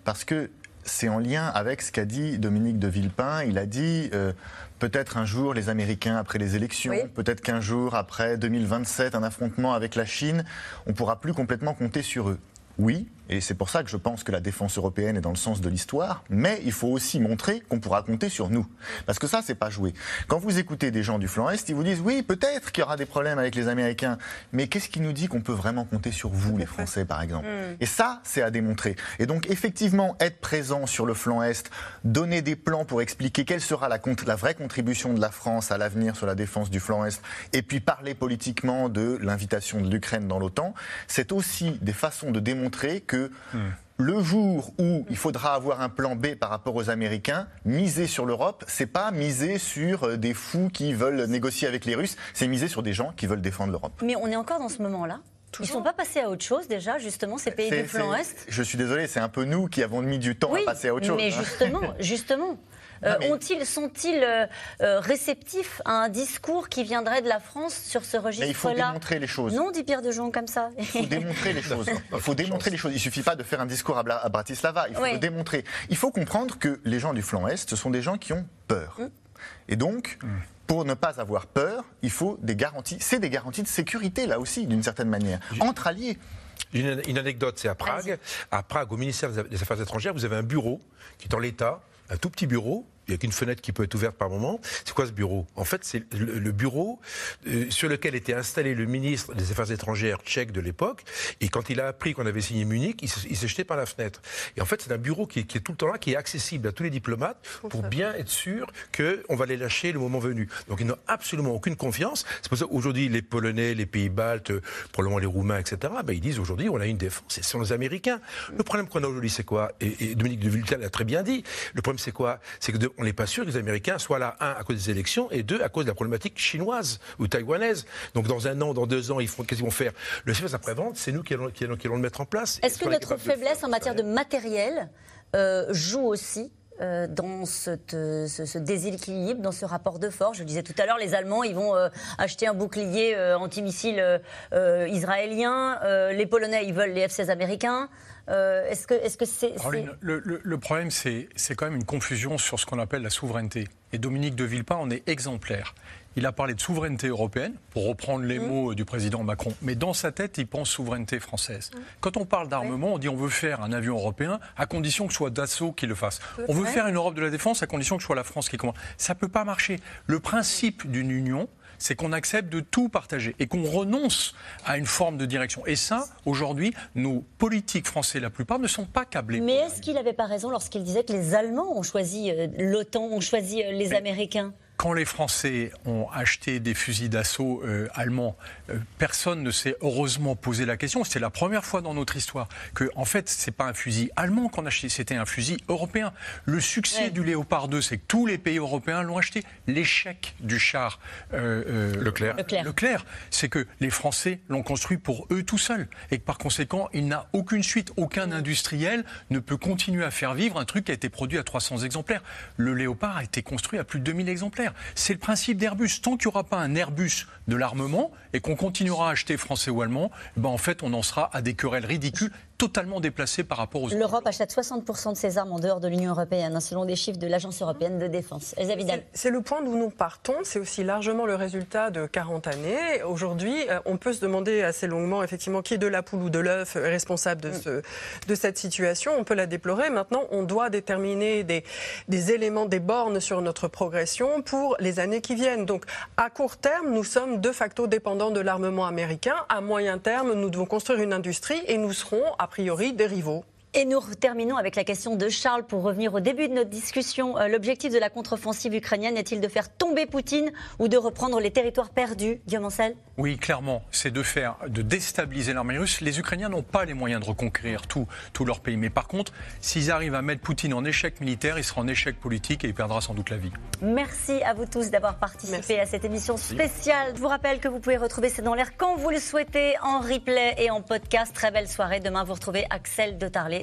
Parce que c'est en lien avec ce qu'a dit Dominique de Villepin. Il a dit euh, peut-être un jour les Américains après les élections, Oui. peut-être qu'un jour après 2027, un affrontement avec la Chine, on pourra plus complètement compter sur eux. Oui, et c'est pour ça que je pense que la défense européenne est dans le sens de l'histoire, mais il faut aussi montrer qu'on pourra compter sur nous. Parce que ça, c'est pas joué. Quand vous écoutez des gens du flanc Est, ils vous disent oui, peut-être qu'il y aura des problèmes avec les Américains, mais qu'est-ce qui nous dit qu'on peut vraiment compter sur vous, les Français, par exemple Mm. Et ça, c'est à démontrer. Et donc, effectivement, être présent sur le flanc Est, donner des plans pour expliquer quelle sera la, la vraie contribution de la France à l'avenir sur la défense du flanc Est, et puis parler politiquement de l'invitation de l'Ukraine dans l'OTAN, c'est aussi des façons de démontrer que le jour où il faudra avoir un plan B par rapport aux Américains, miser sur l'Europe, c'est pas miser sur euh, des fous qui veulent négocier avec les Russes, c'est miser sur des gens qui veulent défendre l'Europe. Mais on est encore dans ce moment-là. Ils ne sont pas passés à autre chose déjà, justement, ces pays du flanc Est Je suis désolé, c'est un peu nous qui avons mis du temps Oui, à passer à autre chose. mais hein. justement, justement. euh, ont-ils, sont-ils euh, euh, réceptifs à un discours qui viendrait de la France sur ce registre-là Mais il faut démontrer les choses. Non, dit Pierre de Jong comme ça. Il faut démontrer les choses. Il faut démontrer les choses. Il suffit pas de faire un discours à, Bla- à Bratislava. Il faut Oui. le démontrer. Il faut comprendre que les gens du flanc Est, ce sont des gens qui ont peur. Hum. Et donc, pour ne pas avoir peur, il faut des garanties. C'est des garanties de sécurité, là aussi, d'une certaine manière. Entre alliés. Une, une anecdote, c'est à Prague. À Prague, au ministère des Affaires étrangères, vous avez un bureau qui est en l'état, un tout petit bureau. Il n'y a qu'une fenêtre qui peut être ouverte par moment. C'est quoi ce bureau? En fait, c'est le, le bureau euh, sur lequel était installé le ministre des Affaires étrangères tchèque de l'époque. Et quand il a appris qu'on avait signé Munich, il s'est il s'est jeté par la fenêtre. Et en fait, c'est un bureau qui, est- qui est tout le temps là, qui est accessible à tous les diplomates pour bien être sûr qu'on va les lâcher le moment venu. Donc, ils n'ont absolument aucune confiance. C'est pour ça qu'aujourd'hui, les Polonais, les pays baltes, euh, probablement les Roumains, etc., ben, ils disent aujourd'hui, on a une défense. Et ce sont les Américains. Le problème qu'on a aujourd'hui, c'est quoi? Et, et Dominique de Villepin l'a très bien dit. Le problème, c'est quoi? C'est que de- on n'est pas sûr que les Américains soient là, un, à cause des élections, et deux, à cause de la problématique chinoise ou taïwanaise. Donc, dans un an, dans deux ans, ils font, qu'est-ce qu'ils vont faire Le service après-vente, c'est nous qui allons, qui allons- qui allons le mettre en place. Est-ce que notre faiblesse en matière de matériel euh, joue aussi euh, dans euh, ce, déséquilibre, dans ce rapport de force. Je disais tout à l'heure, les Allemands, ils vont euh, acheter un bouclier antimissile israélien. Les Polonais, ils veulent les F-16 américains. Est-ce que est-ce c'est le- le problème, c'est c'est quand même une confusion sur ce qu'on appelle la souveraineté. Et Dominique de Villepin en est exemplaire. Il a parlé de souveraineté européenne, pour reprendre les mots du président Macron, mais dans sa tête, il pense souveraineté française. Quand on parle d'armement, on dit on veut faire un avion européen à condition que ce soit Dassault qui le fasse. On veut faire une Europe de la défense à condition que ce soit la France qui commande. Ça ne peut pas marcher. Le principe d'une union, c'est qu'on accepte de tout partager et qu'on renonce à une forme de direction. Et ça, aujourd'hui, nos politiques français, la plupart, ne sont pas câblés. Mais est-ce qu'il n'avait pas raison lorsqu'il disait que les Allemands ont choisi euh, l'OTAN, ont choisi euh, les Américains? Quand les Français ont acheté des fusils d'assaut euh, allemands, euh, personne ne s'est heureusement posé la question. C'est la première fois dans notre histoire que, en fait, c'est pas un fusil allemand qu'on a acheté, c'était un fusil européen. Le succès Ouais. du Léopard 2, c'est que tous les pays européens l'ont acheté. L'échec du char euh, euh, Leclerc. Leclerc. c'est que les Français l'ont construit pour eux tout seuls et que par conséquent, il n'a aucune suite. Aucun industriel ne peut continuer à faire vivre un truc qui a été produit à 300 exemplaires. Le Léopard a été construit à plus de 2000 exemplaires. C'est le principe d'Airbus. Tant qu'il n'y aura pas un Airbus de l'armement et qu'on continuera à acheter français ou allemand, ben en fait, on en sera à des querelles ridicules totalement déplacé par rapport aux L'Europe achète 60% de ses armes en dehors de l'Union européenne, hein, selon des chiffres de l'Agence européenne de défense. C'est le point d'où nous partons, c'est aussi largement le résultat de 40 années. Aujourd'hui, euh, on peut se demander assez longuement, effectivement, qui est de la poule ou de l'œuf est responsable de, ce, de cette situation. On peut la déplorer. Maintenant, on doit déterminer des, des éléments, des bornes sur notre progression pour les années qui viennent. Donc, à court terme, nous sommes de facto dépendants de l'armement américain. À moyen terme, nous devons construire une industrie et nous serons, a priori, des rivaux. Et nous terminons avec la question de Charles pour revenir au début de notre discussion. Euh, l'objectif de la contre-offensive ukrainienne est-il de faire tomber Poutine ou de reprendre les territoires perdus, Guillaume Ancel Oui, clairement, c'est de faire, de déstabiliser l'armée russe. Les Ukrainiens n'ont pas les moyens de reconquérir tout, tout leur pays. Mais par contre, s'ils arrivent à mettre Poutine en échec militaire, il sera en échec politique et il perdra sans doute la vie. Merci à vous tous d'avoir participé à cette émission spéciale. Je vous rappelle que vous pouvez retrouver C'est dans l'air quand vous le souhaitez, en replay et en podcast. Très belle soirée. Demain, vous retrouvez Axel de Tarlet